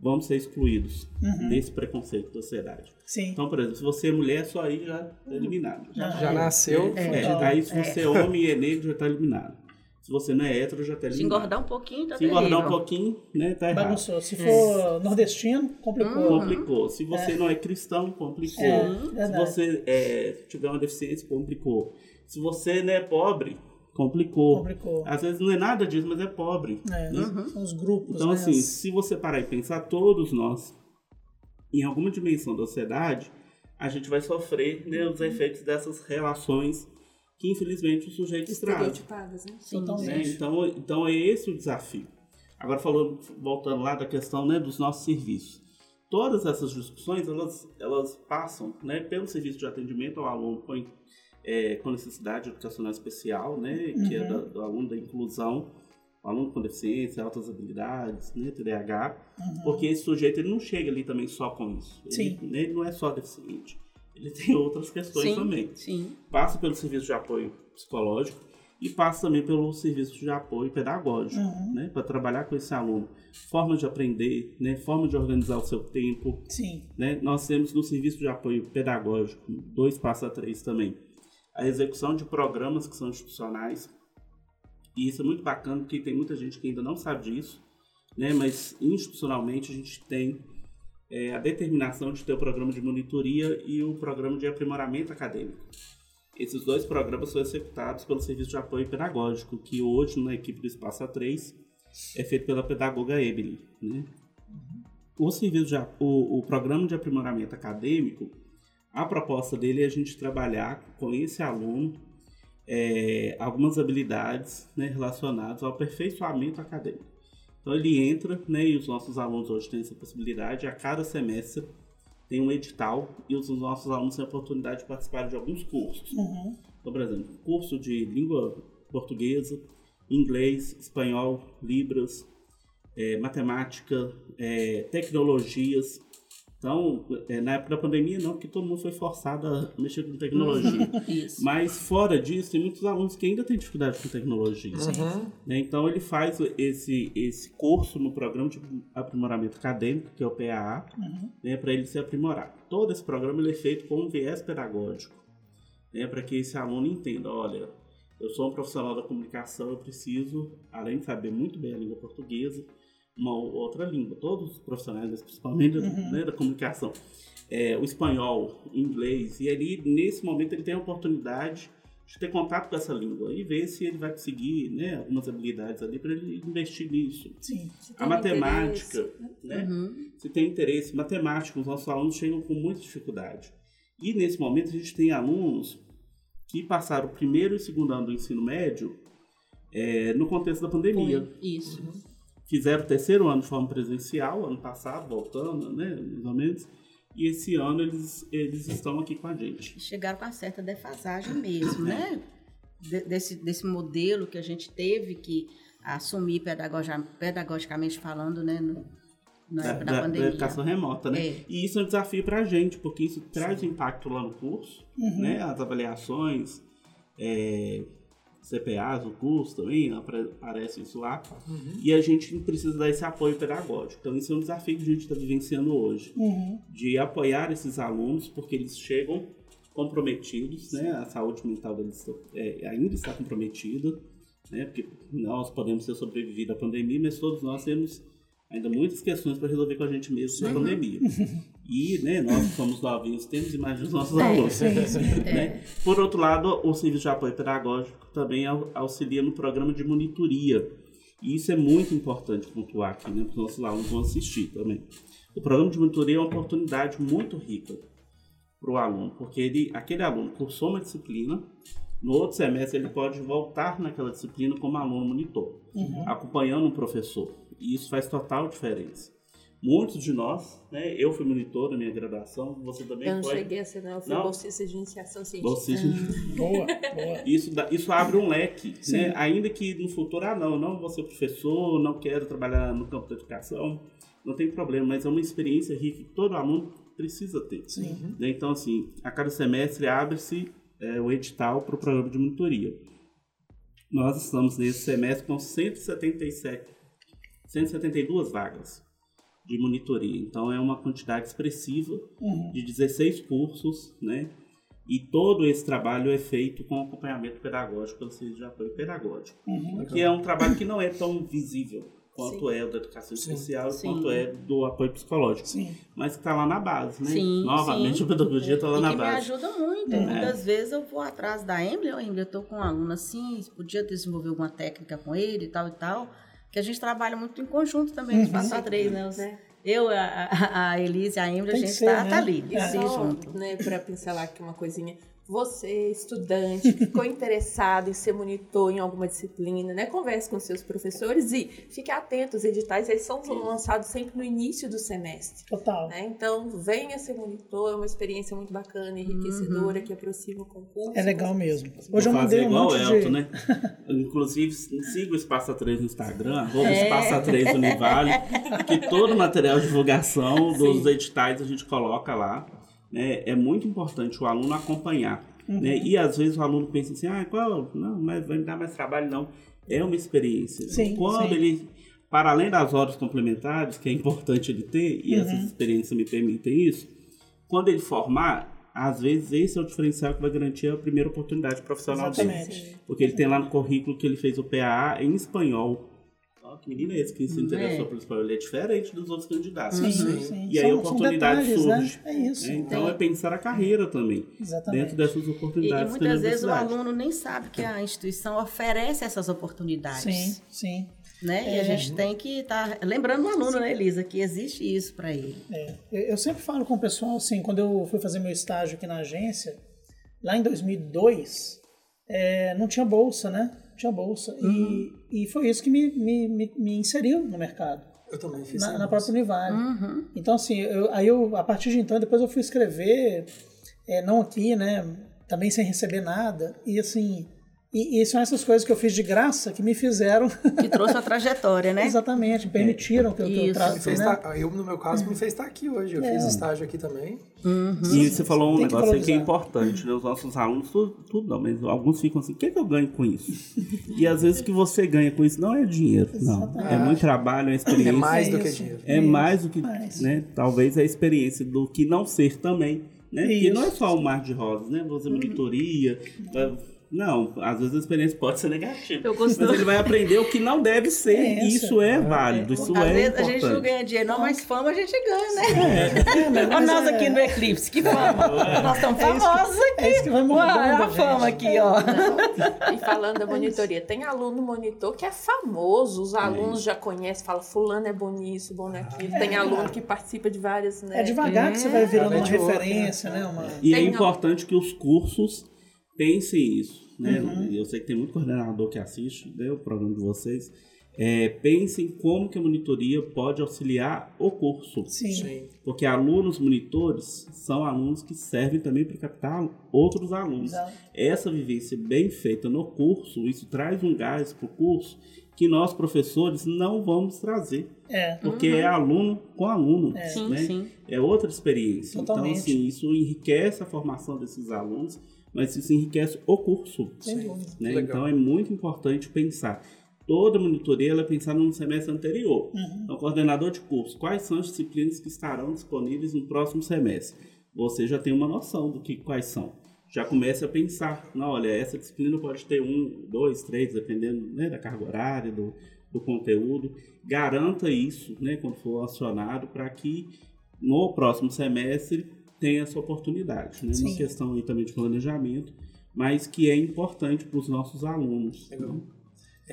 vamos ser excluídos desse preconceito da sociedade. Sim. Então, por exemplo, se você é mulher, só aí já é eliminado. Já nasceu. É, Total. aí se você é homem e é negro, já está eliminado. Se você não é hétero, já está Se eliminado. engordar um pouquinho, tá Se engordar um pouquinho, né, tá errado. Bagunçou. Se for nordestino, complicou. Complicou. Se você não é cristão, complicou. É, Se verdade. você é, tiver uma deficiência, complicou. Se você não é pobre, complicou. Complicou. Às vezes não é nada disso, mas é pobre. É, né? São os grupos, Então, né? assim, As- se você parar e pensar, todos nós, em alguma dimensão da sociedade, a gente vai sofrer né, os efeitos dessas relações que, infelizmente, o sujeito traz. Estereotipadas, né? Sim, Totalmente. né? Então, então é esse o desafio. Agora falando, voltando lá da questão né, dos nossos serviços. Todas essas discussões elas, elas passam né, pelo serviço de atendimento ao aluno com, é, com necessidade educacional especial, né, que é da- do aluno da inclusão, o aluno com deficiência, altas habilidades, né, TDAH, porque esse sujeito ele não chega ali também só com isso. Ele, Sim. né, ele não é só deficiente, ele tem outras questões Sim, também sim. passa pelo serviço de apoio psicológico e passa também pelo serviço de apoio pedagógico, Uhum. né, para trabalhar com esse aluno, forma de aprender, né, forma de organizar o seu tempo, Sim. né? Nós temos no serviço de apoio pedagógico, dois passa três também, a execução de programas que são institucionais. E isso é muito bacana porque tem muita gente que ainda não sabe disso, né? Mas institucionalmente a gente tem é, a determinação de ter o programa de monitoria e o programa de aprimoramento acadêmico. Esses dois programas são executados pelo Serviço de Apoio Pedagógico, que hoje, na equipe do Espaço A3, é feito pela pedagoga Emily. Né? O, serviço de, o, o programa de aprimoramento acadêmico, a proposta dele é a gente trabalhar com esse aluno é, algumas habilidades né, relacionadas ao aperfeiçoamento acadêmico. Então ele entra, né, e os nossos alunos hoje têm essa possibilidade, a cada semestre tem um edital e os nossos alunos têm a oportunidade de participar de alguns cursos. Uhum. Então, por exemplo, curso de língua portuguesa, inglês, espanhol, libras, eh, matemática, eh, tecnologias. Então, eh, na época da pandemia não, porque todo mundo foi forçado a mexer com tecnologia. Isso. Mas fora disso, tem muitos alunos que ainda têm dificuldade com tecnologia. Uhum. né? Então ele faz esse, esse curso no programa de aprimoramento acadêmico, que é o PAA, né, para ele se aprimorar. Todo esse programa ele é feito com um viés pedagógico, né, para que esse aluno entenda, olha, eu sou um profissional da comunicação, eu preciso, além de saber muito bem a língua portuguesa, uma ou outra língua. Todos os profissionais, principalmente né, da comunicação, é, o espanhol, o inglês, e ali nesse momento ele tem a oportunidade de ter contato com essa língua e ver se ele vai conseguir né, algumas habilidades ali para ele investir nisso. Sim. A tem matemática, interesse, né? Uhum. Se tem interesse, matemática, os nossos alunos chegam com muita dificuldade. E nesse momento a gente tem alunos que passaram o primeiro e o segundo ano do ensino médio é, no contexto da pandemia. Isso. Fizeram o terceiro ano de forma presencial, ano passado, voltando, né, mais ou menos. E esse ano eles, eles estão aqui com a gente. Chegaram com uma certa defasagem mesmo, né? De- desse, desse modelo que a gente teve que assumir pedagogia- pedagogicamente falando, né? no- na Da, época da- da da pandemia. educação remota, né? É. E isso é um desafio para a gente, porque isso traz impacto lá no curso, Uhum. né? As avaliações, é, CPAs, o curso também, apare- aparece isso lá. E a gente precisa dar esse apoio pedagógico. Então, isso é um desafio que a gente está vivenciando hoje, Uhum. de apoiar esses alunos, porque eles chegam comprometidos, né? A saúde mental deles é, ainda está comprometida, né? Porque nós podemos ter sobrevivido à pandemia, mas todos nós temos ainda muitas questões para resolver com a gente mesmo na pandemia. E, né, nós que somos novinhos temos imagem dos nossos alunos. Sim, sim. né? Por outro lado, o Serviço de Apoio Pedagógico também au- auxilia no programa de monitoria. E isso é muito importante pontuar aqui, né? Porque os nossos alunos vão assistir também. O programa de monitoria é uma oportunidade muito rica para o aluno, porque ele, aquele aluno cursou uma disciplina, no outro semestre ele pode voltar naquela disciplina como aluno monitor, acompanhando um professor. E isso faz total diferença. Muitos de nós, né? Eu fui monitor na minha graduação, você também Eu não foi. cheguei a ser, não. Eu fui Não? bolsista de iniciação científica. Bolsista de- Boa, boa. isso, isso abre um leque, Sim. né? Ainda que no futuro, ah, não, não vou ser professor, não quero trabalhar no campo da educação, não tem problema, mas é uma experiência rica que todo aluno precisa ter. Sim. né? Então, assim, a cada semestre abre-se é, o edital para o programa de monitoria. Nós estamos nesse semestre com 177, 172 vagas de monitoria. Então, é uma quantidade expressiva Uhum. de 16 cursos, né? E todo esse trabalho é feito com acompanhamento pedagógico pelo Serviço de Apoio Pedagógico, Uhum. que é um trabalho que não é tão visível quanto Sim. é o da educação Sim. especial, Sim. quanto é do apoio psicológico, Sim. mas que está lá na base, né? Sim, Novamente, sim. a pedagogia está lá e na que me base. ajuda muito. Muitas vezes eu vou atrás da Emily, ó, Emily, eu estou com um aluno assim, podia desenvolver alguma técnica com ele e tal e tal. Que a gente trabalha muito em conjunto também, Uhum. Passo a Três, né? Os- Né? Eu, a, a, a Elise a Emily, a Tem gente ser, tá, né? tá ali, só, junto. né, para pincelar aqui uma coisinha, você, estudante, que ficou interessado em ser monitor em alguma disciplina, né? Converse com seus professores e fique atento, os editais eles são lançados sempre no início do semestre. Total. Né? Então, venha ser monitor, é uma experiência muito bacana, enriquecedora, que aproxima o concurso. É legal mesmo. Hoje eu mandei um igual o monte Elton, de... né? Inclusive, siga o Espaça 3 no Instagram, arroba É. Espaça 3 Univale, que todo o material de divulgação dos editais a gente coloca lá. Né? É muito importante o aluno acompanhar. Uhum. Né? E às vezes o aluno pensa assim, ah, qual? Não, mas vai me dar mais trabalho, não. É uma experiência. Sim, Quando sim. ele, para além das horas complementares, que é importante ele ter, e Uhum. essas experiências me permitem isso, quando ele formar, às vezes esse é o diferencial que vai garantir a primeira oportunidade profissional dele. Exatamente. Porque ele tem lá no currículo que ele fez o PAA em espanhol. Que menino é esse que se interessou É. pelo espanhol? Ele é diferente dos outros candidatos. Sim, Sim. sim. E aí a São- oportunidade detalhes, né? surge. É isso. né? Então é pensar a carreira também. Exatamente. Dentro dessas E, e oportunidades. que a muitas vezes o aluno nem sabe que a instituição oferece essas oportunidades. Sim, sim. Né? E É. a gente tem que estar lembrando o aluno, né, Elisa, que existe isso para ele. É, eu, eu sempre falo com o pessoal, assim, quando eu fui fazer meu estágio aqui na agência, lá em 2002, é, não tinha bolsa, né? Tinha bolsa. Uhum. E, e foi isso que me, me, me, me inseriu no mercado, Eu também fiz na, na própria Univale. Uhum. Então, assim, eu, aí eu, a partir de então, depois eu fui escrever, é, não aqui, né? Também sem receber nada. E assim, e, e são essas coisas que eu fiz de graça que me fizeram, Que trouxe a trajetória, né? exatamente, permitiram que eu, que eu tra- Me fez né? tá- eu, no meu caso, me fez estar aqui hoje. Eu fiz estágio aqui também. E você falou um Tem que negócio aí que é importante, né? Os nossos alunos, tudo, tudo não, mas alguns ficam assim, o que, que eu ganho com isso? E às vezes o que você ganha com isso não é dinheiro, não. É muito trabalho, é experiência. É mais É do que dinheiro. É mais do que, Mais. né? Talvez a experiência do que não ser também, né? Porque não é só o mar de rosas, né? Você monitoria, vai Não, às vezes a experiência pode ser negativa. Eu Mas ele vai aprender o que não deve ser. É, e isso é válido, isso Às é vezes importante. a gente não ganha dinheiro, não, mas fama a gente ganha, né? mas Olha nós é- aqui no Eclipse, que fama. Nós estamos famosos aqui. É isso que vai mudando, a gente. fama aqui, ó. E falando da monitoria, tem aluno monitor que é famoso, os alunos já conhecem, fala fulano é bom nisso, bom naquilo. Tem aluno que participa de várias, né? É devagar que você vai virando É uma referência, né? Uma... E é Tem- importante que os cursos pensem isso. Né? Uhum. Eu sei que tem muito coordenador que assiste né, o programa de vocês. É, pensem como que a monitoria pode auxiliar o curso. Sim. Sim. Porque alunos monitores são alunos que servem também para captar outros alunos. Exato. Essa vivência bem feita no curso, isso traz um gás para o curso que nós, professores, não vamos trazer. É. Porque é aluno com aluno. Sim, né? sim. É outra experiência. Totalmente. Então, assim, isso enriquece a formação desses alunos, mas isso enriquece o curso. Dúvida. né? Então, é muito importante pensar. Toda monitoria ela é pensada no semestre anterior. Uhum. Então, coordenador de curso, quais são as disciplinas que estarão disponíveis no próximo semestre? Você já tem uma noção do que quais são. Já comece a pensar, não, olha, essa disciplina pode ter um, dois, três, dependendo né, da carga horária, do, do conteúdo. Garanta isso, né, quando for acionado, para que no próximo semestre tenha essa oportunidade. Né? Uma Sim. questão aí também de planejamento, mas que é importante para os nossos alunos. Legal. né?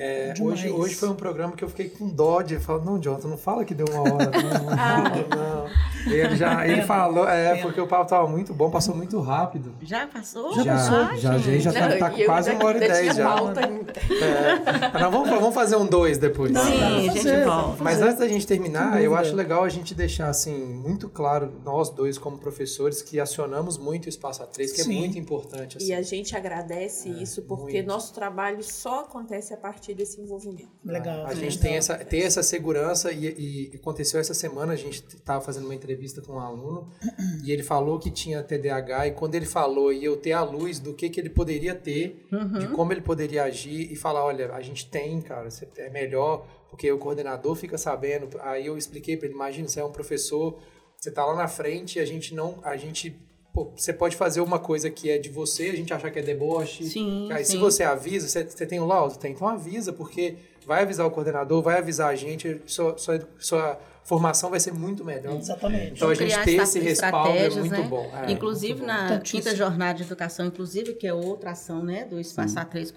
É, hoje, hoje foi um programa que eu fiquei com dó de falar, não, Jonathan, não fala que deu uma hora. Não, não, não. Ele já ele falou, é, porque o papo tava muito bom, passou muito rápido. Já passou? Já Já, passou? já, já, já tá, tá quase uma hora e dez já. pauta. É. Não, vamos, vamos fazer um dois depois. Não, Sim, a gente volta. Mas antes da gente terminar, eu acho legal a gente deixar assim muito claro, nós dois como professores, que acionamos muito o Espaço A3, que Sim. é muito importante. Assim. E a gente agradece isso porque muito. nosso trabalho só acontece a partir desse envolvimento. Legal. A gente tem essa, tem essa segurança e, e aconteceu essa semana, a gente estava fazendo uma entrevista com um aluno e ele falou que tinha TDAH e quando ele falou e eu ter a luz do que, que ele poderia ter, Uhum. de como ele poderia agir e falar, olha, a gente tem, cara, você- é melhor porque o coordenador fica sabendo. Aí eu expliquei para ele, imagina, você é um professor, você tá lá na frente e a gente não, a gente Pô, você pode fazer uma coisa que é de você, a gente achar que é deboche. Sim, Aí se sim. você avisa, você, você tem o laudo? Tem, então avisa, porque vai avisar o coordenador, vai avisar a gente, sua, sua, sua formação vai ser muito melhor. Exatamente. Então a gente criar ter esse respaldo é estratégias, muito né? bom. É, inclusive muito bom. na Importantíssimo. quinta jornada de educação inclusive, que é outra ação, né, do Espaço A3,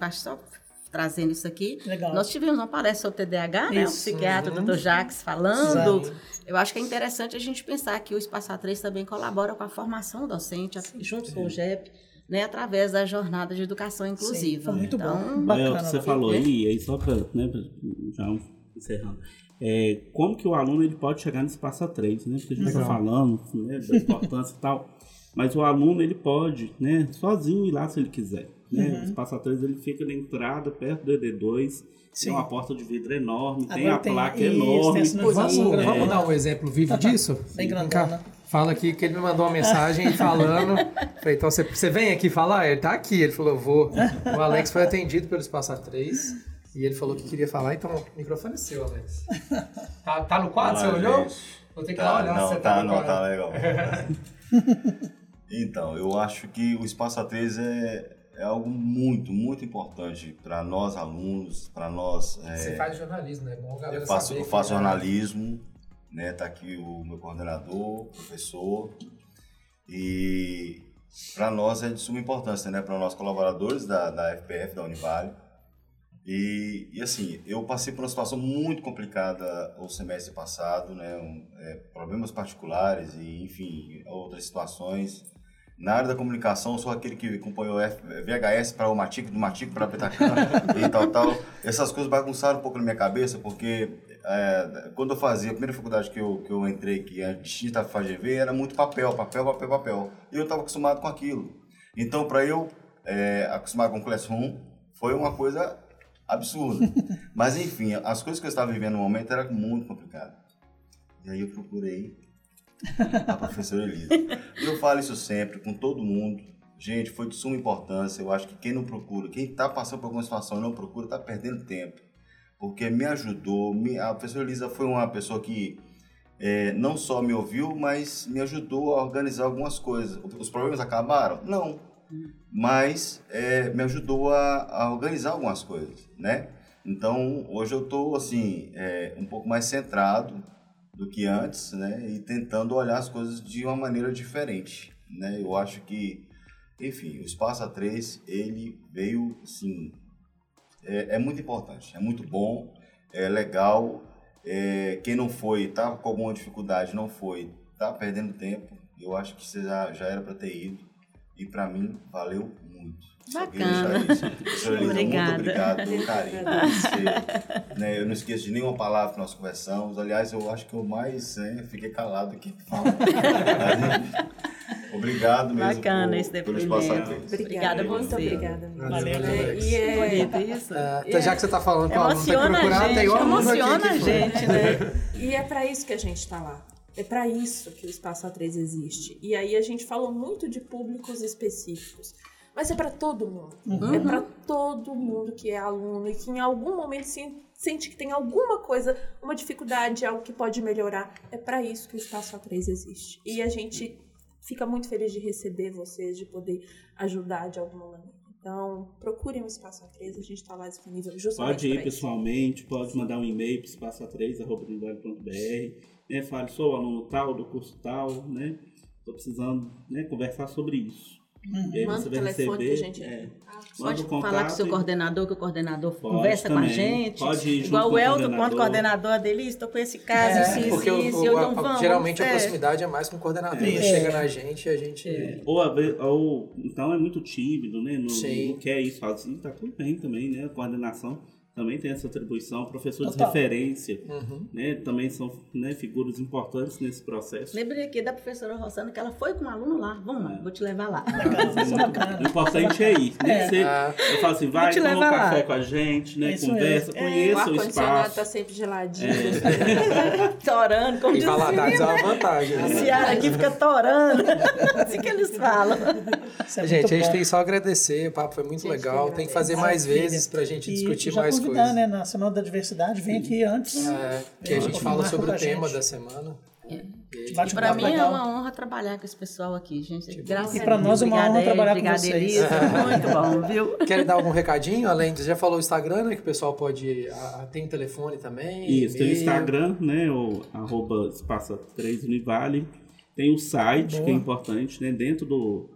trazendo isso aqui. Legal. Nós tivemos uma palestra sobre TDAH, né, o psiquiatra, Uhum. o Dr. Jacques falando. Exato. Eu acho que é interessante a gente pensar que o Espaço A3 também colabora com a formação docente, a- junto com o GEP, né, através da jornada de educação inclusiva. foi muito então, bom. Bacana, É, o que você né? falou Né? aí, aí só para né, já encerrando. É, como que o aluno ele pode chegar no espaço A3, né? Porque a gente está falando né, da importância e tal. Mas o aluno ele pode, né, sozinho ir lá se ele quiser. Né? Uhum. O espaço A3 ele fica na entrada, perto do ED2. Sim. Tem uma porta de vidro enorme, tem Agora a tem- placa isso, tem enorme. Vamos, grande. vamos dar um exemplo vivo disso? Bem Vem grandona. cá. Fala aqui que ele me mandou uma mensagem falando. Falei, então você, você vem aqui falar? Ele tá aqui. Ele falou, vou. O Alex foi atendido pelo Espaço A3 e ele falou que queria falar, então o microfone é seu, Alex. Tá, tá no quadro? Você Olá, olhou? gente. Vou ter que ir lá Tá, olhar se não, você tá, no não, quadro. tá legal. então, eu acho que o Espaço A3 é, é algo muito, muito importante para nós alunos, para nós. é, Você faz jornalismo, né? É bom eu faço, eu faço jornalismo, né? Tá aqui o meu coordenador, professor. E para nós é de suma importância, né? Para nós colaboradores da, da FPF, da Univale. E, e assim, eu passei por uma situação muito complicada o semestre passado, né? Um, é, problemas particulares e, enfim, outras situações. Na área da comunicação, sou aquele que acompanhou VHS para o Matico, do Matico para Petacana e tal, tal. Essas coisas bagunçaram um pouco na minha cabeça, porque é, quando eu fazia a primeira faculdade que eu, que eu entrei, que a distinta da FAGV, era muito papel, papel, papel, papel. E eu estava acostumado com aquilo. Então, para eu é, acostumar com o Classroom, foi uma coisa absurda. Mas, enfim, as coisas que eu estava vivendo no momento era muito complicado. E aí eu procurei a professora Elisa. Eu falo isso sempre com todo mundo. Gente, foi de suma importância. Eu acho que quem não procura, quem está passando por alguma situação e não procura, está perdendo tempo. Porque me ajudou. me- a professora Elisa foi uma pessoa que é, não só me ouviu, mas me ajudou a organizar algumas coisas. Os problemas acabaram? Não. mas é, me ajudou a, a organizar algumas coisas, né? Então, hoje eu estou, assim, é, um pouco mais centrado do que antes, né? E tentando olhar as coisas de uma maneira diferente, né? Eu acho que, enfim, o Espaço A3, ele veio, assim, é, é muito importante, é muito bom, é legal. É, quem não foi, tá com alguma dificuldade, não foi, tá perdendo tempo. Eu acho que você já, já era para ter ido. E para mim, valeu muito. Bacana. Elisa, Obrigada. Muito obrigado pelo carinho. por você, né, eu não esqueço de nenhuma palavra que nós conversamos. Aliás, eu acho que eu mais né, fiquei calado aqui. Obrigado mesmo Bacana por, esse depoimento. A3. Obrigada a muito obrigada. Valeu, É, e é, Bonito isso. É, até já que você está falando com tem que Emociona a procurar, gente, tem um aluno aqui emociona a gente, né? E é para isso que a gente está lá. É para isso que o Espaço A3 existe. E aí a gente falou muito de públicos específicos. Mas é para todo mundo. É para todo mundo que é aluno e que em algum momento se- sente que tem alguma coisa, uma dificuldade, algo que pode melhorar. É para isso que o Espaço A3 existe. E a gente fica muito feliz de receber vocês, de poder ajudar de alguma maneira. Então, procurem o Espaço A3, a gente está lá disponível justamente Pode ir pessoalmente, pode mandar um e-mail para espaça3.br, né? Fale, sou aluno tal, do curso tal, né? Estou precisando né, conversar sobre isso. Aí Manda o telefone que a receber, gente... é, Pode o contato falar com o seu coordenador, que o coordenador Pode conversa com a também. gente. Pode ir junto Igual com o o Elton, coordenador. quando coordenador dele, estou com esse caso, É, isso, isso, porque o- isso, o- eu a- não vamos. geralmente a é. proximidade é mais com o coordenador. É. Ele chega na gente e a gente. Ou, a ve- ou então é muito tímido, né? Não, Sim. não quer ir sozinho, tá tudo bem também, né? A coordenação também tem essa atribuição, professores de Total. referência, Uhum. né? Também são né, figuras importantes nesse processo. Lembrei aqui da professora Rosana que ela foi com um aluno lá. Vamos lá, vou te levar lá. É bacana. O importante é ir, né? Você- Ah, eu falo assim, vai te tomar um levar lá. café com a gente, né? Isso Conversa, mesmo. O conheça o ar-condicionado espaço. tá sempre geladinho. Torando, como e diz Valadares é uma vantagem. A né? Ciara aqui fica torando. assim que eles falam. É Gente, a gente bom. tem só a agradecer, o papo foi muito Gente, legal. Tem que fazer mais vezes pra gente E discutir mais convidar, coisas. né, na Semana da Diversidade, vem aqui antes. É, que a gente fala sobre o a tema gente. da semana. Pra papo mim é legal. uma honra trabalhar com esse pessoal aqui, gente. Graças E a Deus. nós é uma honra trabalhar com vocês. Elisa. Muito bom, viu? Querem dar algum recadinho? Além de, já falou o Instagram, né? Que o pessoal pode. ah, tem o telefone também. Isso, tem o. Instagram, né? O arroba espaça 3 Univale. Tem o site, Boa. que é importante, né? Dentro do,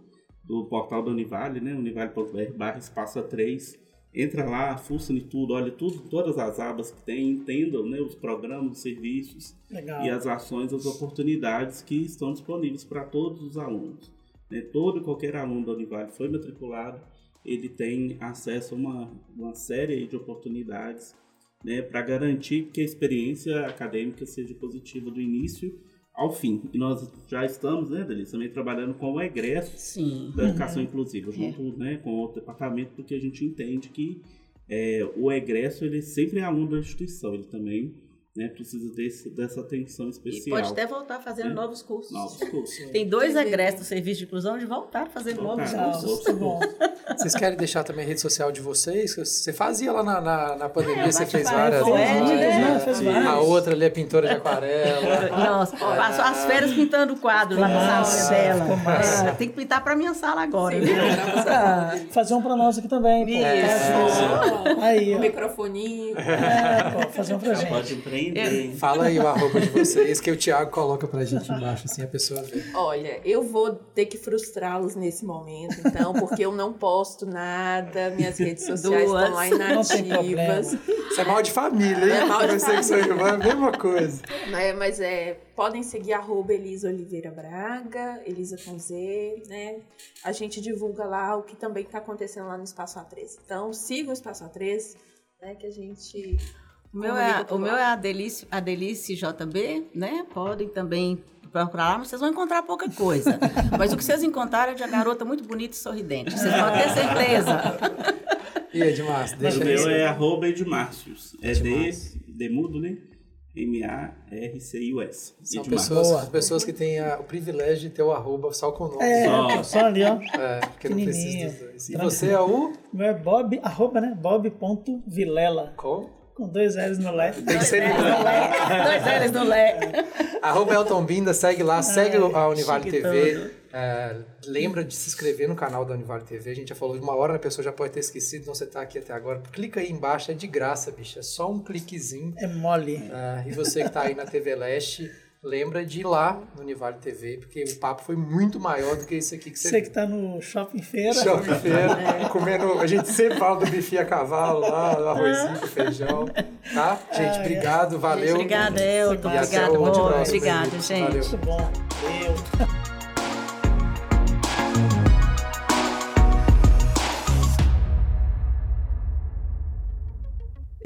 do portal da Univale, né? univale.br barra espaça 3. Entra lá, em tudo, olha tudo, todas as abas que tem, entendam né? os programas, os serviços Legal. e as ações, as oportunidades que estão disponíveis para todos os alunos. Né? Todo e qualquer aluno da Univale foi matriculado, ele tem acesso a uma, uma série de oportunidades né, para garantir que a experiência acadêmica seja positiva do início ao fim. E nós já estamos, né, Delícia, também trabalhando com o egresso Sim. da educação inclusiva, junto né, com outro departamento, porque a gente entende que é, o egresso ele sempre é aluno da instituição, ele também né, precisa desse, dessa atenção E especial. pode até voltar fazendo É. novos cursos. Novos cursos. Tem dois egressos do serviço de inclusão de voltar a fazer novos Voltar. cursos. Muito bom. Vocês querem deixar também a rede social de vocês? Você fazia lá na, na, na pandemia, É, você fez várias. poético, lives, né? Fez A várias. outra ali é pintora de aquarela. Nossa, passou as férias pintando o quadro lá na sala dela. Ah, tem que pintar pra minha sala agora, viu? Ah, Fazer um pra nós aqui também. Isso. Aí, O ó. microfoninho. É, pô, fazer um pra gente. pode empreender. Fala aí o arroba de vocês, que o Thiago coloca pra gente embaixo, assim a pessoa vê. Olha, eu vou ter que frustrá-los nesse momento, então, porque eu não posto nada, minhas redes sociais Duas. estão lá inativas. Isso é mal de família, hein? É mal de Você que sou irmã, é a mesma coisa. né? Mas é, podem seguir arroba Elisa Oliveira Braga, Elisa com Z, né? A gente divulga lá o que também está acontecendo lá no Espaço A3. Então, sigam o Espaço A3, né? Que a gente. O meu é, o meu é a Delice, a Delice JB, né? Podem também procurar lá, mas vocês vão encontrar pouca coisa. mas o que vocês encontraram é de uma garota muito bonita e sorridente. Vocês podem ter certeza. E Edmar, deixa o meu é arroba Edmárcios. É de, Edmárcio. de mudo, né? M-A-R-C-I-U-S. São Edmárcio. pessoas, Boa. pessoas que têm a- o privilégio de ter o arroba só com o nome. É, Só. só ali, ó. É, porque não precisa dos dois. E Tranquilo. você é o... O meu é Bob, arroba, né? Bob.vilela. Como? Com dois L's no Lé. Tem que ser Dois L's no Lé. Arroba Elton Binda, segue lá, segue a Univale TV. É, lembra de se inscrever no canal da Univale TV. A gente já falou de uma hora, a pessoa já pode ter esquecido, então você tá aqui até agora. Clica aí embaixo, é de graça, bicho. É só um cliquezinho. É mole. É, e você que tá aí na TV Leste, lembra de ir lá no Univale TV, porque o papo foi muito maior do que isso aqui que você Você que tá no shopping feira. Shopping feira, comendo. A gente sempre fala do bife a cavalo lá, do arrozinho com feijão. Tá? Gente, obrigado, valeu. Obrigada, Elton. E até Obrigada, o Bob. próximo Obrigada, vídeo. gente. Valeu. Muito bom. Eu.